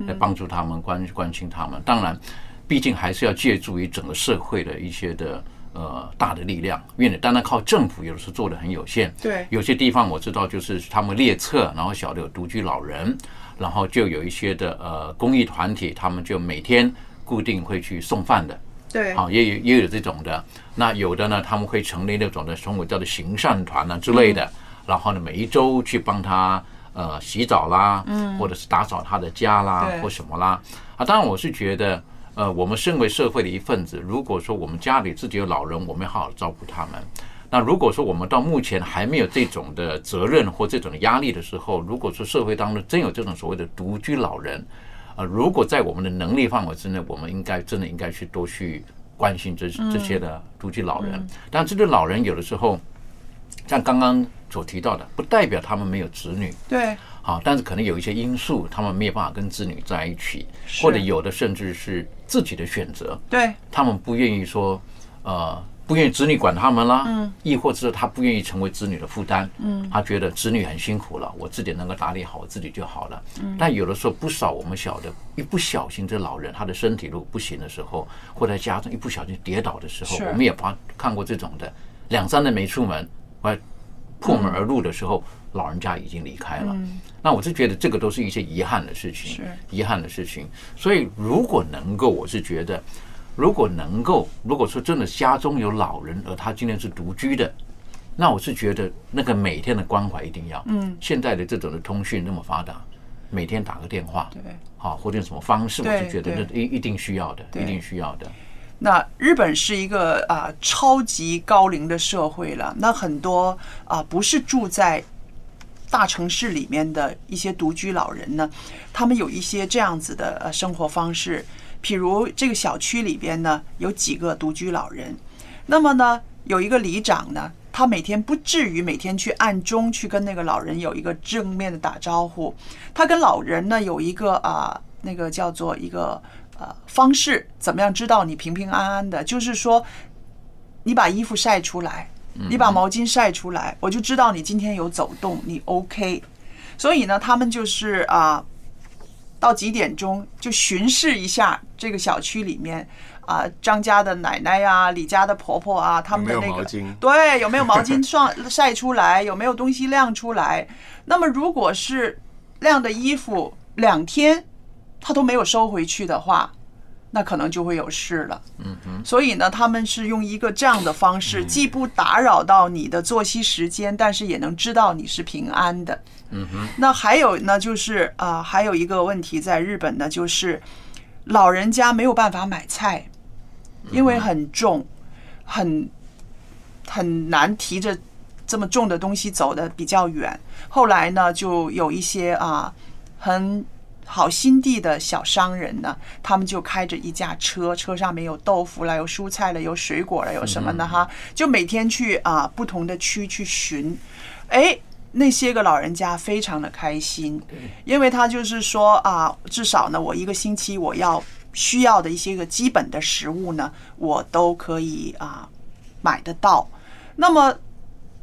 Speaker 2: 来帮助他们、关关心他们。当然，毕竟还是要借助于整个社会的一些的呃大的力量，因为你单单靠政府有的时候做的很有限。
Speaker 1: 对，
Speaker 2: 有些地方我知道，就是他们列册，然后小的有独居老人。然后就有一些的呃公益团体，他们就每天固定会去送饭的，
Speaker 1: 对，
Speaker 2: 好也有也有这种的。那有的呢，他们会成立那种的，称为叫做行善团啊之类的。然后呢，每一周去帮他呃洗澡啦，嗯，或者是打扫他的家啦，或什么啦。啊，当然我是觉得，呃，我们身为社会的一份子，如果说我们家里自己有老人，我们要好好照顾他们。那如果说我们到目前还没有这种的责任或这种的压力的时候，如果说社会当中真有这种所谓的独居老人，啊，如果在我们的能力范围之内，我们应该真的应该去多去关心这这些的独居老人。但这些老人有的时候，像刚刚所提到的，不代表他们没有子女，
Speaker 1: 对，
Speaker 2: 好，但是可能有一些因素，他们没有办法跟子女在一起，或者有的甚至是自己的选择，
Speaker 1: 对。
Speaker 2: 他们不愿意说，呃。不愿意子女管他们啦，嗯。亦或者是他不愿意成为子女的负担，嗯。他觉得子女很辛苦了，我自己能够打理好我自己就好了。但有的时候不少我们晓得，一不小心这老人他的身体如果不行的时候，或在家中一不小心跌倒的时候，我们也发看过这种的，两三年没出门，或破门而入的时候，老人家已经离开了。那我是觉得这个都是一些遗憾的事情，遗憾的事情。所以如果能够，我是觉得。如果能够，如果说真的家中有老人，而他今天是独居的，那我是觉得那个每天的关怀一定要。嗯，现在的这种的通讯那么发达，每天打个电话，
Speaker 1: 对，
Speaker 2: 好或者什么方式，我是觉得那一一定需要的，一定需要的。
Speaker 1: 那日本是一个啊超级高龄的社会了，那很多啊不是住在大城市里面的一些独居老人呢，他们有一些这样子的呃生活方式。譬如这个小区里边呢，有几个独居老人，那么呢，有一个里长呢，他每天不至于每天去暗中去跟那个老人有一个正面的打招呼，他跟老人呢有一个啊，那个叫做一个呃方式，怎么样知道你平平安安的？就是说，你把衣服晒出来，你把毛巾晒出来，我就知道你今天有走动，你 OK。所以呢，他们就是啊。到几点钟就巡视一下这个小区里面啊，张家的奶奶呀，李家的婆婆啊，他们的那个对有没有毛巾上晒出来，有没有东西晾出来？那么如果是晾的衣服两天他都没有收回去的话，那可能就会有事了。所以呢，他们是用一个这样的方式，既不打扰到你的作息时间，但是也能知道你是平安的。嗯哼。那还有呢，就是啊，还有一个问题，在日本呢，就是老人家没有办法买菜，因为很重，很很难提着这么重的东西走的比较远。后来呢，就有一些啊很好心地的小商人呢，他们就开着一架车，车上面有豆腐了，有蔬菜了，有水果了，有什么的哈，就每天去啊不同的区去巡。哎，那些个老人家非常的开心，因为他就是说啊，至少呢，我一个星期我要需要的一些个基本的食物呢，我都可以啊买得到。那么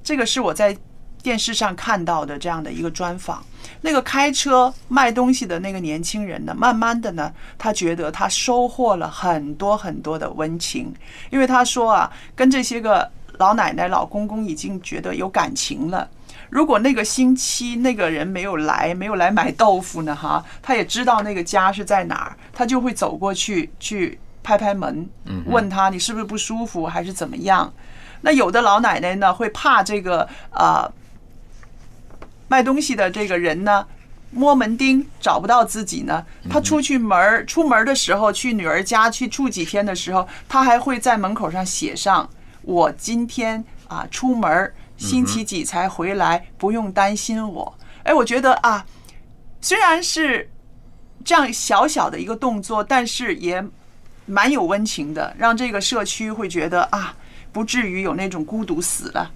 Speaker 1: 这个是我在电视上看到的这样的一个专访。那个开车卖东西的那个年轻人呢，慢慢的呢，他觉得他收获了很多很多的温情，因为他说啊，跟这些个老奶奶、老公公已经觉得有感情了。如果那个星期那个人没有来，没有来买豆腐呢，哈，他也知道那个家是在哪儿，他就会走过去去拍拍门，问他你是不是不舒服还是怎么样？那有的老奶奶呢，会怕这个呃。卖东西的这个人呢，摸门钉找不到自己呢。他出去门儿出门的时候，去女儿家去住几天的时候，他还会在门口上写上：“我今天啊出门，星期几才回来，不用担心我。”哎，我觉得啊，虽然是这样小小的一个动作，但是也蛮有温情的，让这个社区会觉得啊，不至于有那种孤独死了。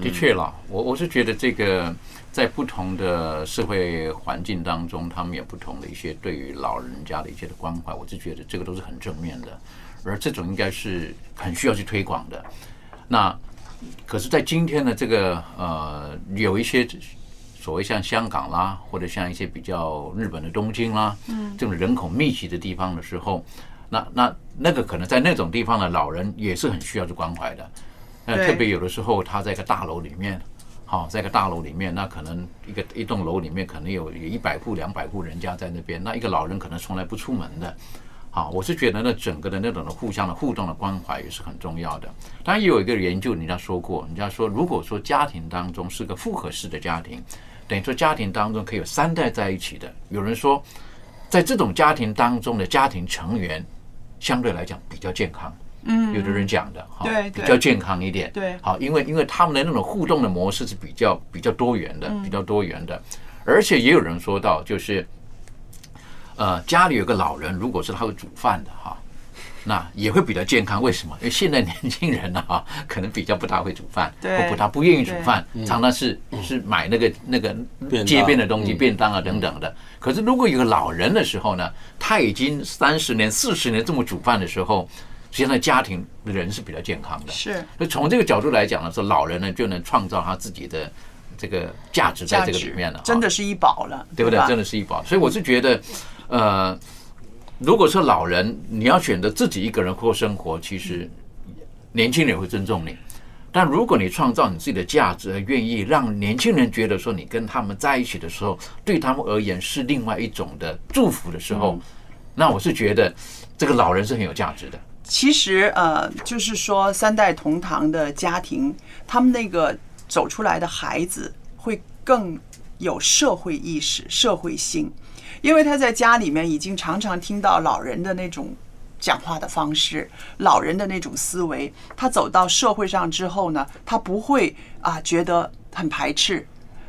Speaker 2: 的确了，我我是觉得这个。在不同的社会环境当中，他们有不同的一些对于老人家的一些的关怀，我就觉得这个都是很正面的，而这种应该是很需要去推广的。那可是，在今天的这个呃，有一些所谓像香港啦，或者像一些比较日本的东京啦，嗯，这种人口密集的地方的时候，那那那个可能在那种地方的老人也是很需要去关怀的。那特别有的时候，他在一个大楼里面。好，在一个大楼里面，那可能一个一栋楼里面可能有有一百户、两百户人家在那边，那一个老人可能从来不出门的。好，我是觉得那整个的那种的互相的互动的关怀也是很重要的。当然，也有一个研究，人家说过，人家说，如果说家庭当中是个复合式的家庭，等于说家庭当中可以有三代在一起的。有人说，在这种家庭当中的家庭成员相对来讲比较健康。
Speaker 1: 嗯，
Speaker 2: 有的人讲的
Speaker 1: 哈，
Speaker 2: 比较健康一点，
Speaker 1: 对，
Speaker 2: 好，因为因为他们的那种互动的模式是比较比较多元的，比较多元的，而且也有人说到，就是呃，家里有个老人，如果是他会煮饭的哈，那也会比较健康。为什么？因为现在年轻人呢哈，可能比较不大会煮饭，或不大不愿意煮饭，常常是是买那个那个街边的东西，便当啊等等的。可是如果有个老人的时候呢，他已经三十年、四十年这么煮饭的时候。实际上，家庭人是比较健康的。
Speaker 1: 是，
Speaker 2: 所以从这个角度来讲呢，说老人呢就能创造他自己的这个价值在这个里面了，
Speaker 1: 真的是一宝了，
Speaker 2: 对不对？真的是一宝。所以我是觉得，呃，如果说老人你要选择自己一个人过生活，其实年轻人会尊重你。但如果你创造你自己的价值，愿意让年轻人觉得说你跟他们在一起的时候，对他们而言是另外一种的祝福的时候，那我是觉得这个老人是很有价值的。
Speaker 1: 其实，呃，就是说，三代同堂的家庭，他们那个走出来的孩子会更有社会意识、社会性，因为他在家里面已经常常听到老人的那种讲话的方式，老人的那种思维。他走到社会上之后呢，他不会啊觉得很排斥，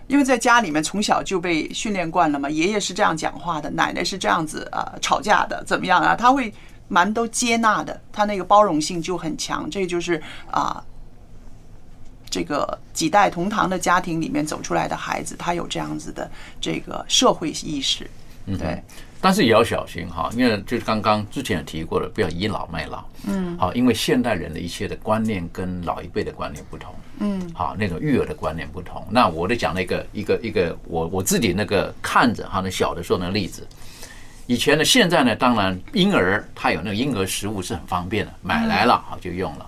Speaker 1: 因为在家里面从小就被训练惯了嘛，爷爷是这样讲话的，奶奶是这样子啊吵架的，怎么样啊？他会。蛮都接纳的，他那个包容性就很强，这就是啊，这个几代同堂的家庭里面走出来的孩子，他有这样子的这个社会意识，嗯对。
Speaker 2: 但是也要小心哈，因为就是刚刚之前也提过了，不要倚老卖老，
Speaker 1: 嗯，
Speaker 2: 好，因为现代人的一些的观念跟老一辈的观念不同，
Speaker 1: 嗯，
Speaker 2: 好，那种育儿的观念不同。那我得讲那个一个一个我我自己那个看着哈，那小的时候那例子。以前呢，现在呢，当然婴儿他有那个婴儿食物是很方便的，买来了好就用了。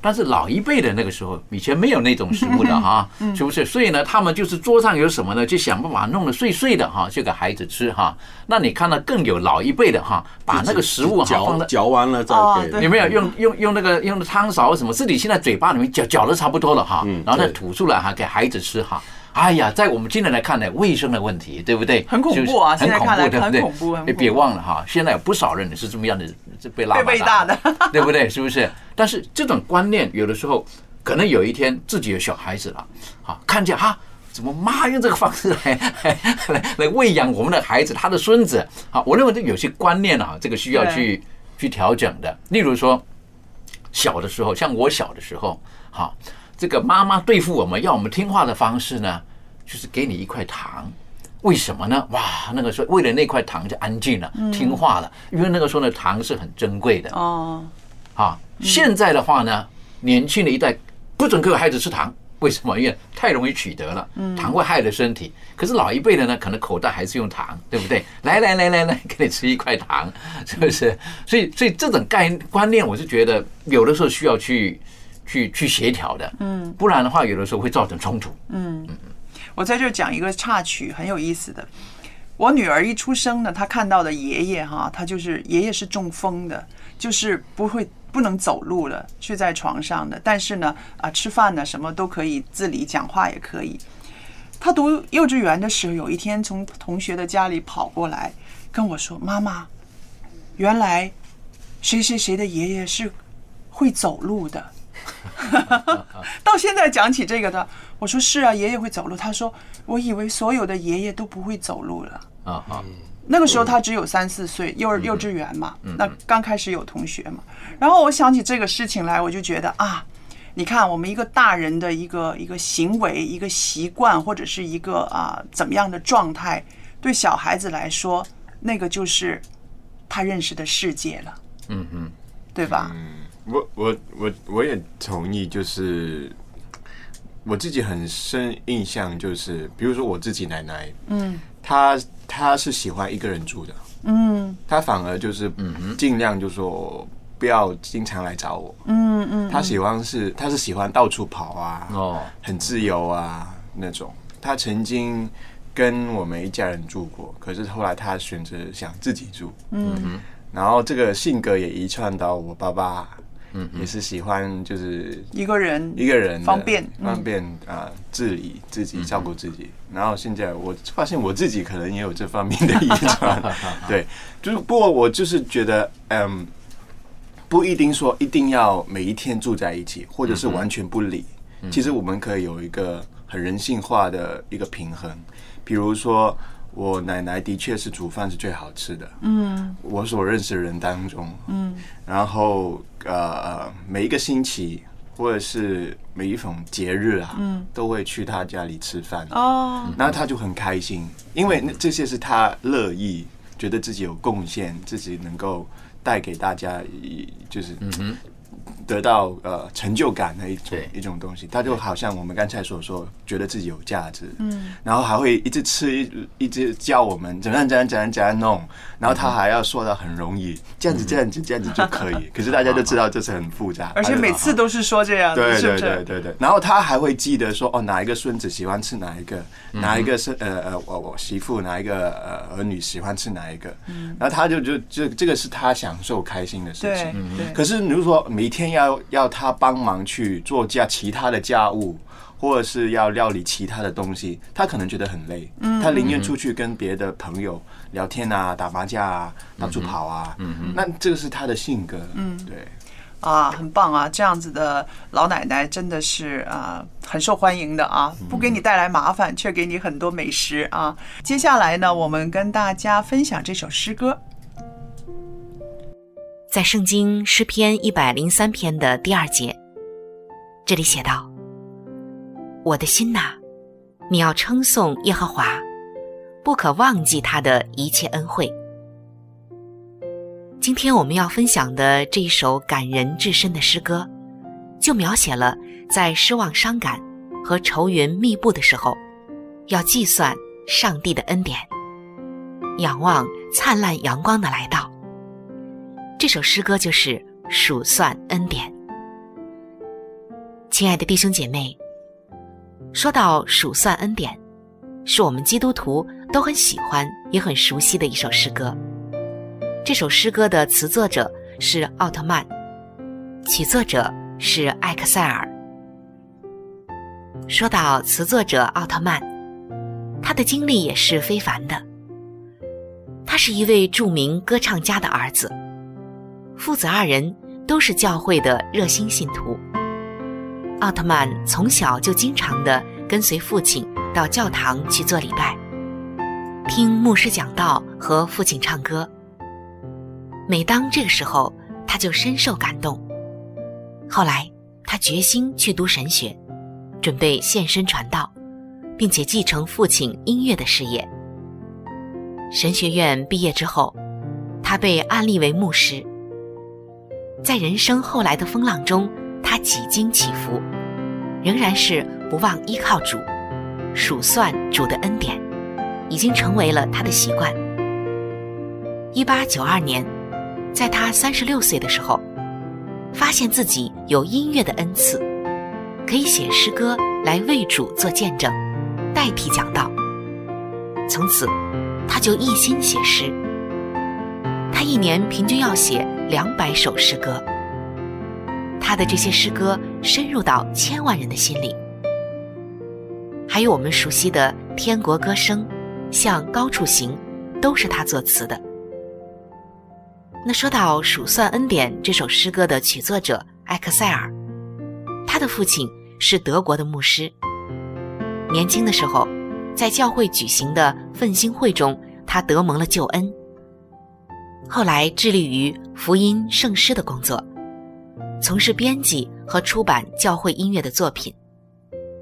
Speaker 2: 但是老一辈的那个时候，以前没有那种食物的 哈，是不是？所以呢，他们就是桌上有什么呢，就想办法弄得碎碎的哈，就给孩子吃哈。那你看到更有老一辈的哈，把那个食物哈放
Speaker 4: 嚼
Speaker 2: 在
Speaker 4: 嚼完了再
Speaker 1: 哦
Speaker 4: 给。
Speaker 2: 有没有用用用那个用的汤勺什么，自己现在嘴巴里面嚼嚼的差不多了哈，
Speaker 4: 嗯
Speaker 2: 然后再吐出来哈，给孩子吃哈。哎呀，在我们今天来看呢，卫生的问题，对不对？
Speaker 1: 很恐怖啊现在看来
Speaker 2: 怖，对不对？
Speaker 1: 很恐怖很恐怖
Speaker 2: 哎别忘了哈，现在有不少人是这么样的，是被拉
Speaker 1: 被被大的，
Speaker 2: 对不对？是不是？但是这种观念有的时候，可能有一天自己有小孩子了，好看见哈。怎么妈用这个方式来来来来喂养我们的孩子，他的孙子？好，我认为这有些观念啊，这个需要去去调整的。例如说，小的时候，像我小的时候，好，这个妈妈对付我们要我们听话的方式呢，就是给你一块糖。为什么呢？哇，那个时候为了那块糖就安静了，听话了，因为那个时候呢，糖是很珍贵的。
Speaker 1: 哦，
Speaker 2: 啊，现在的话呢，年轻的一代不准给孩子吃糖，为什么？因为太容易取得了，糖会害了身体。可是老一辈的呢，可能口袋还是用糖，对不对？来来来来来，给你吃一块糖，是不是？所以所以这种概观念，我是觉得有的时候需要去去去协调的，嗯，不然的话，有的时候会造成冲突。
Speaker 1: 嗯我在这讲一个插曲，很有意思的。我女儿一出生呢，她看到的爷爷哈，她就是爷爷是中风的，就是不会不能走路了，睡在床上的。但是呢，啊，吃饭呢什么都可以自理，讲话也可以。她读幼稚园的时候，有一天从同学的家里跑过来跟我说：“妈妈，原来谁谁谁的爷爷是会走路的。” 到现在讲起这个的，我说是啊，爷爷会走路。他说我以为所有的爷爷都不会走路了。
Speaker 2: 啊啊，
Speaker 1: 那个时候他只有三四岁，幼儿幼稚园嘛，那刚开始有同学嘛。然后我想起这个事情来，我就觉得啊，你看我们一个大人的一个一个行为、一个习惯，或者是一个啊怎么样的状态，对小孩子来说，那个就是他认识的世界了，
Speaker 2: 嗯嗯，
Speaker 1: 对吧？
Speaker 3: 我我我我也同意，就是我自己很深印象，就是比如说我自己奶奶，
Speaker 1: 嗯。
Speaker 3: 她她是喜欢一个人住的，
Speaker 1: 嗯。
Speaker 3: 她反而就是尽量就说不要经常来找我，
Speaker 1: 嗯嗯，
Speaker 3: 她喜欢是她是喜欢到处跑啊，
Speaker 2: 哦，
Speaker 3: 很自由啊那种。她曾经跟我们一家人住过，可是后来她选择想自己住，
Speaker 1: 嗯。
Speaker 3: 然后这个性格也遗传到我爸爸，嗯，也是喜欢就是
Speaker 1: 一个人
Speaker 3: 一个人
Speaker 1: 方便嗯
Speaker 3: 方便啊、自理自己照顾自己。然后现在我发现我自己可能也有这方面的遗传，对，就是不过我就是觉得，嗯，不一定说一定要每一天住在一起，或者是完全不理。其实我们可以有一个很人性化的一个平衡，比如说。我奶奶的确是煮饭是最好吃的，
Speaker 1: 嗯。
Speaker 3: 我所认识的人当中，
Speaker 1: 嗯。
Speaker 3: 然后呃，每一个星期或者是每一逢节日啊，
Speaker 1: 嗯。
Speaker 3: 都会去她家里吃饭，
Speaker 1: 哦。
Speaker 3: 然后他就很开心，因为那这些是她乐意，觉得自己有贡献，自己能够带给大家，一就是得到呃成就感的一种一种东西，他就好像我们刚才所说，觉得自己有价值，
Speaker 1: 嗯。
Speaker 3: 然后还会一直吃，一一直教我们怎样怎样怎样怎样弄，然后他还要说的很容易，这样子这样子这样子就可以。可是大家都知道这是很复杂，
Speaker 1: 而且每次都是说这样的，
Speaker 3: 对对？对对对，然后他还会记得说哦，哪一个孙子喜欢吃哪一个，哪一个是呃呃我我媳妇哪一个呃儿女喜欢吃哪一个，然后他就就就这个是他享受开心的事情。
Speaker 1: 对，
Speaker 3: 可是你如果说每天要要他帮忙去做家其他的家务，或者是要料理其他的东西，他可能觉得很累。
Speaker 1: 嗯
Speaker 3: 他宁愿出去跟别的朋友聊天啊、打麻将啊、到处跑啊。嗯那这个是他的性格。
Speaker 1: 嗯
Speaker 3: 对。
Speaker 1: 啊，很棒啊！这样子的老奶奶真的是啊，很受欢迎的啊，不给你带来麻烦，却给你很多美食啊。接下来呢，我们跟大家分享这首诗歌。
Speaker 5: 在圣经诗篇一百零三篇的第二节，这里写道：“我的心呐，你要称颂耶和华，不可忘记他的一切恩惠。”今天我们要分享的这一首感人至深的诗歌，就描写了在失望、伤感和愁云密布的时候，要计算上帝的恩典，仰望灿烂阳光的来到。这首诗歌就是数算恩典。亲爱的弟兄姐妹，说到数算恩典，是我们基督徒都很喜欢也很熟悉的一首诗歌。这首诗歌的词作者是奥特曼，曲作者是艾克塞尔。说到词作者奥特曼，他的经历也是非凡的。他是一位著名歌唱家的儿子，父子二人都是教会的热心信徒。奥特曼从小就经常的跟随父亲到教堂去做礼拜，听牧师讲道和父亲唱歌。每当这个时候，他就深受感动。后来，他决心去读神学，准备献身传道，并且继承父亲音乐的事业。神学院毕业之后，他被安立为牧师。在人生后来的风浪中，他几经起伏，仍然是不忘依靠主，数算主的恩典，已经成为了他的习惯。一八九二年。在他三十六岁的时候，发现自己有音乐的恩赐，可以写诗歌来为主做见证，代替讲道。从此，他就一心写诗。他一年平均要写两百首诗歌。他的这些诗歌深入到千万人的心里。还有我们熟悉的《天国歌声》，向高处行，都是他作词的。那说到《数算恩典》这首诗歌的曲作者艾克塞尔，他的父亲是德国的牧师。年轻的时候，在教会举行的奋兴会中，他得蒙了救恩。后来致力于福音圣诗的工作，从事编辑和出版教会音乐的作品，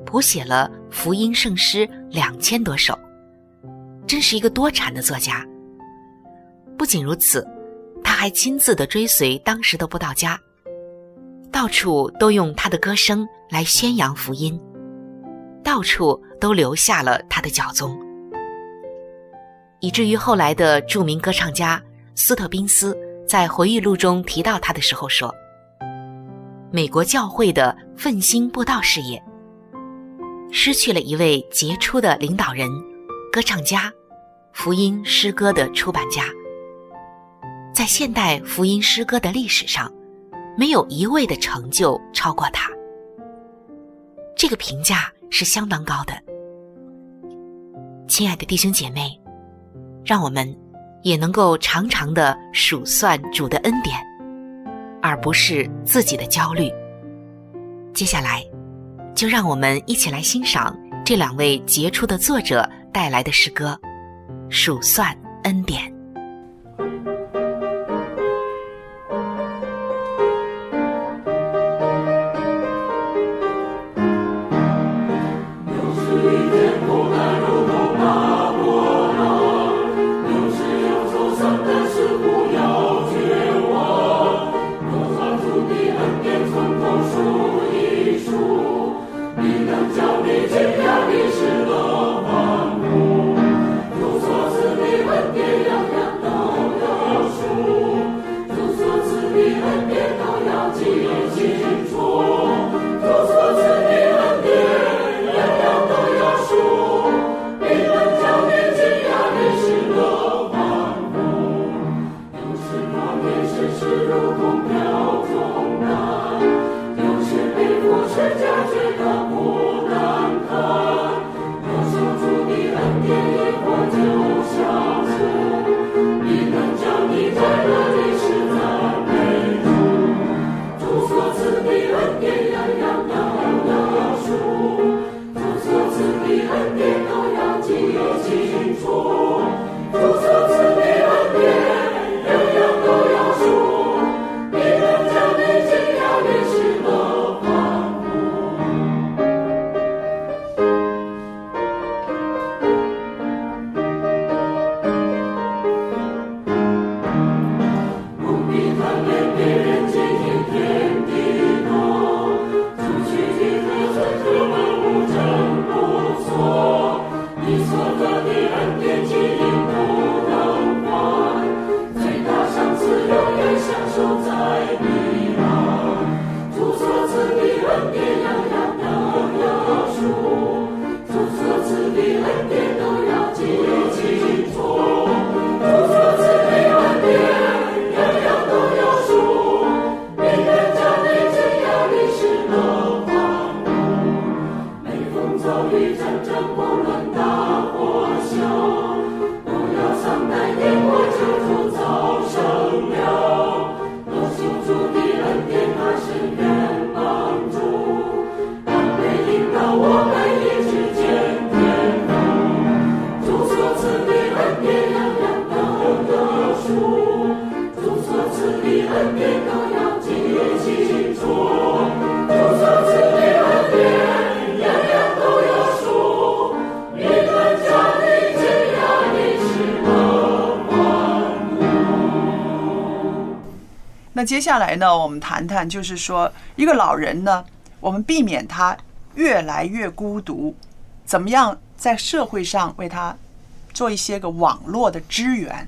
Speaker 5: 谱写了福音圣诗两千多首，真是一个多产的作家。不仅如此。他还亲自的追随当时的布道家，到处都用他的歌声来宣扬福音，到处都留下了他的脚踪，以至于后来的著名歌唱家斯特宾斯在回忆录中提到他的时候说：“美国教会的奋兴布道事业，失去了一位杰出的领导人、歌唱家、福音诗歌的出版家。”在现代福音诗歌的历史上，没有一位的成就超过他。这个评价是相当高的。亲爱的弟兄姐妹，让我们也能够常常的数算主的恩典，而不是自己的焦虑。接下来，就让我们一起来欣赏这两位杰出的作者带来的诗歌《数算恩典》。
Speaker 6: 那
Speaker 1: 接下来呢，我们谈谈，就是说一个老人呢，我们避免他越来越孤独，怎么样在社会上为他做一些个网络的支援，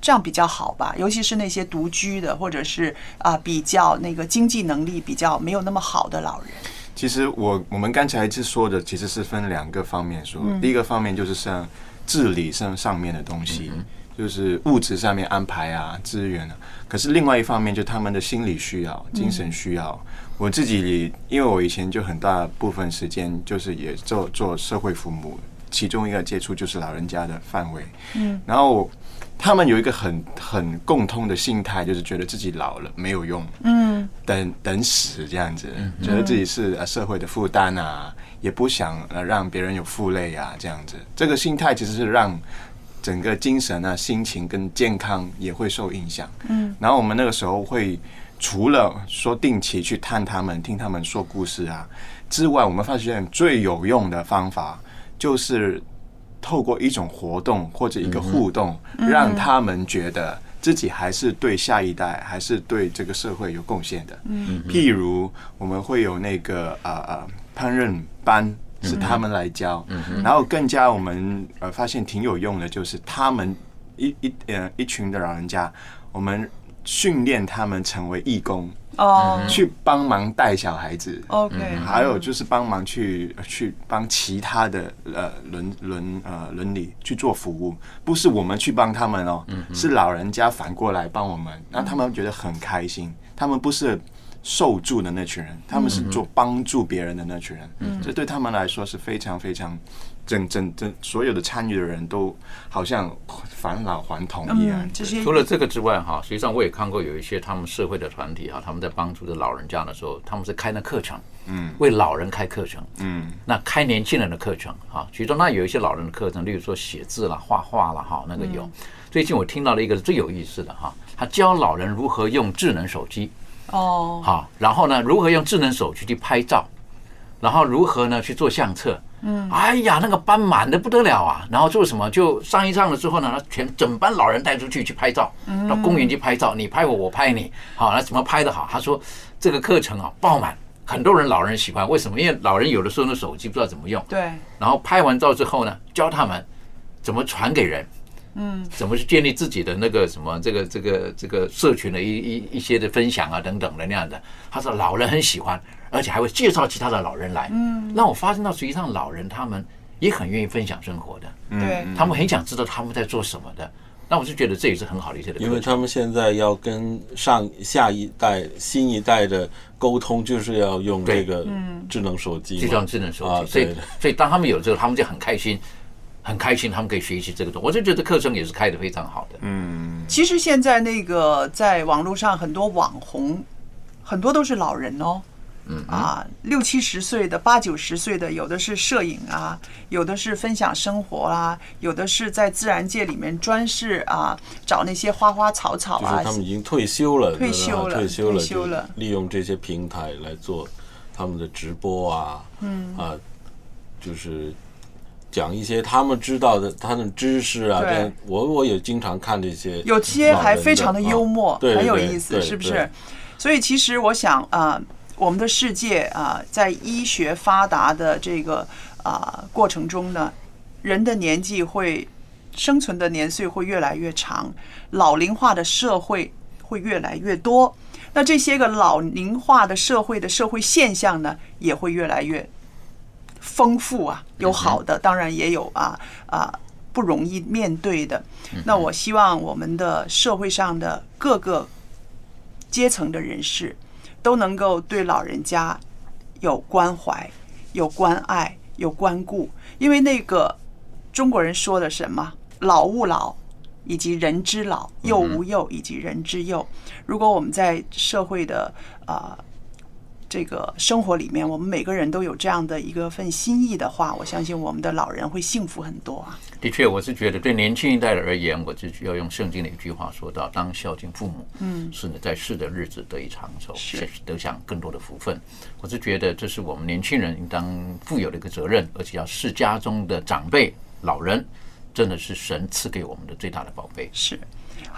Speaker 1: 这样比较好吧？尤其是那些独居的，或者是啊比较那个经济能力比较没有那么好的老人。
Speaker 3: 其实我我们刚才是说的，其实是分两个方面说。
Speaker 1: 嗯
Speaker 3: 第一个方面就是像治理上上面的东西，就是物质上面安排啊、资源啊。可是另外一方面，就他们的心理需要、精神需要。我自己因为我以前就很大部分时间就是也做做社会服务，其中一个接触就是老人家的范围。
Speaker 1: 嗯
Speaker 3: 然后他们有一个很很共通的心态，就是觉得自己老了没有用，
Speaker 1: 嗯
Speaker 3: 等等死这样子，觉得自己是呃社会的负担啊，也不想呃让别人有负累啊，这样子。这个心态其实是让整个精神啊、心情跟健康也会受影响。
Speaker 1: 嗯
Speaker 3: 然后我们那个时候会除了说定期去探他们、听他们说故事啊之外，我们发现最有用的方法就是透过一种活动或者一个互动，
Speaker 1: 嗯
Speaker 3: 让他们觉得自己还是对下一代还是对这个社会有贡献的。
Speaker 1: 嗯
Speaker 3: 譬如我们会有那个呃呃烹饪班。是他们来教，然后更加我们呃发现挺有用的，就是他们一一呃一群的老人家，我们训练他们成为义工，
Speaker 1: 哦。
Speaker 3: 去帮忙带小孩子。
Speaker 1: ，OK，
Speaker 3: 还有就是帮忙去去帮其他的呃伦伦呃伦理去做服务，不是我们去帮他们哦，是老人家反过来帮我们，让他们觉得很开心。他们不是受助的那群人，他们是做帮助别人的那群人，这对他们来说是非常非常整整整所有的参与的人都好像返老还童一样。
Speaker 1: 嗯，。这些
Speaker 2: 除了这个之外，哈，实际上我也看过有一些他们社会的团体哈，他们在帮助这老人家的时候，他们是开那课程，
Speaker 3: 嗯。
Speaker 2: 为老人开课程，
Speaker 3: 嗯。
Speaker 2: 那开年轻人的课程哈，其中那有一些老人的课程，例如说写字啦、画画啦，哈，那个有。最近我听到了一个最有意思的哈，他教老人如何用智能手机，
Speaker 1: 哦，
Speaker 2: 好，然后呢，如何用智能手机去拍照，然后如何呢去做相册。嗯，哎呀，那个班满的不得了啊！然后做什么？就上一上了之后呢，他全整班老人带出去去拍照，到公园去拍照，你拍我，我拍你。好，那怎么拍的好？他说这个课程啊爆满，很多人老人喜欢。为什么？因为老人有的时候那手机不知道怎么用，
Speaker 1: 对，
Speaker 2: 然后拍完照之后呢，教他们怎么传给人，
Speaker 1: 嗯，
Speaker 2: 怎么去建立自己的那个什么这个这个这个社群的一一一些的分享啊等等的那样的。他说老人很喜欢，而且还会介绍其他的老人来，嗯，让我发现到实际上老人他们也很愿意分享生活的，
Speaker 1: 对，
Speaker 2: 他们很想知道他们在做什么的。那我就觉得这也是很好的一些的，
Speaker 4: 因为他们现在要跟上下一代、新一代的沟通，就是要用这个智能手机嘛，
Speaker 2: 就像智能手
Speaker 4: 啊
Speaker 2: 机，所以所以当他们有这个，他们就很开心，很开心，他们可以学习这个东西。我就觉得课程也是开的非常好的。
Speaker 3: 嗯，
Speaker 1: 其实现在那个在网络上很多网红，很多都是老人哦。嗯啊，六七十岁的、八九十岁的，有的是摄影啊，有的是分享生活啊，有的是在自然界里面专是啊找那些花花草草啊
Speaker 4: 就是他。们已经退休了，
Speaker 1: 退休了
Speaker 4: 退休了，
Speaker 1: 退休了
Speaker 4: 利用这些平台来做他们的直播啊，嗯啊，就是讲一些他们知道的他们知识啊。
Speaker 1: 对
Speaker 4: 跟我我也经常看这些，
Speaker 1: 有些还非常的幽默，
Speaker 4: 啊对对
Speaker 1: 很有意思，是不是？所以其实我想啊、我们的世界啊、在医学发达的这个啊、过程中呢，人的年纪会生存的年岁会越来越长，老龄化的社会会越来越多。那这些个老龄化的社会的社会现象呢，也会越来越丰富啊，有好的，当然也有啊啊不容易面对的。那我希望我们的社会上的各个阶层的人士都能够对老人家有关怀、有关爱、有关顾，因为那个中国人说的什么“老吾老”。以及人之老，幼吾幼，以及人之幼。如果我们在社会的啊、呃这个生活里面，我们每个人都有这样的一个份心意的话，我相信我们的老人会幸福很多啊。
Speaker 2: 的确，我是觉得对年轻一代而言，我就要用圣经的一句话说到：“当孝敬父母，嗯，是你，在世的日子得以长寿，
Speaker 1: 是
Speaker 2: 得享更多的福分。”我是觉得这是我们年轻人应当负有的一个责任，而且要视家中的长辈、老人，真的是神赐给我们的最大的宝贝。
Speaker 1: 是。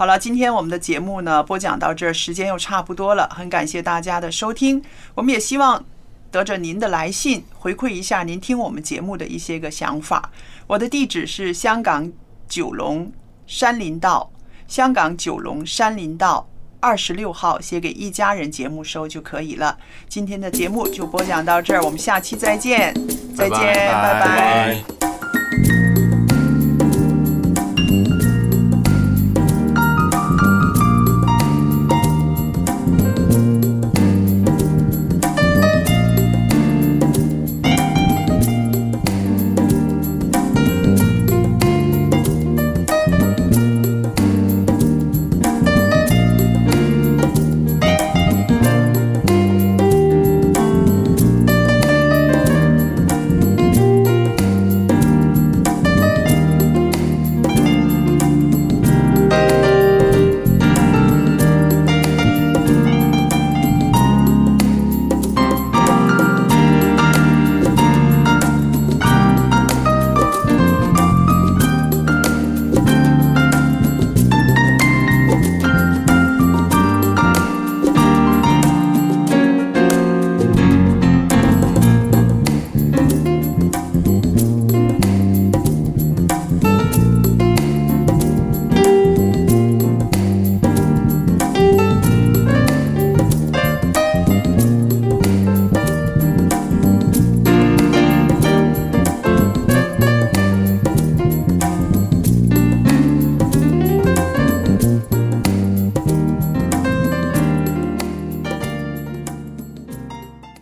Speaker 1: 好了，今天我们的节目呢播讲到这儿，时间又差不多了，很感谢大家的收听。我们也希望得着您的来信，回馈一下您听我们节目的一些个想法。我的地址是香港九龙山林道，香港九龙山林道二十六号，写给一家人节目收就可以了。今天的节目就播讲到这儿，我们下期再见，再见，
Speaker 4: 拜拜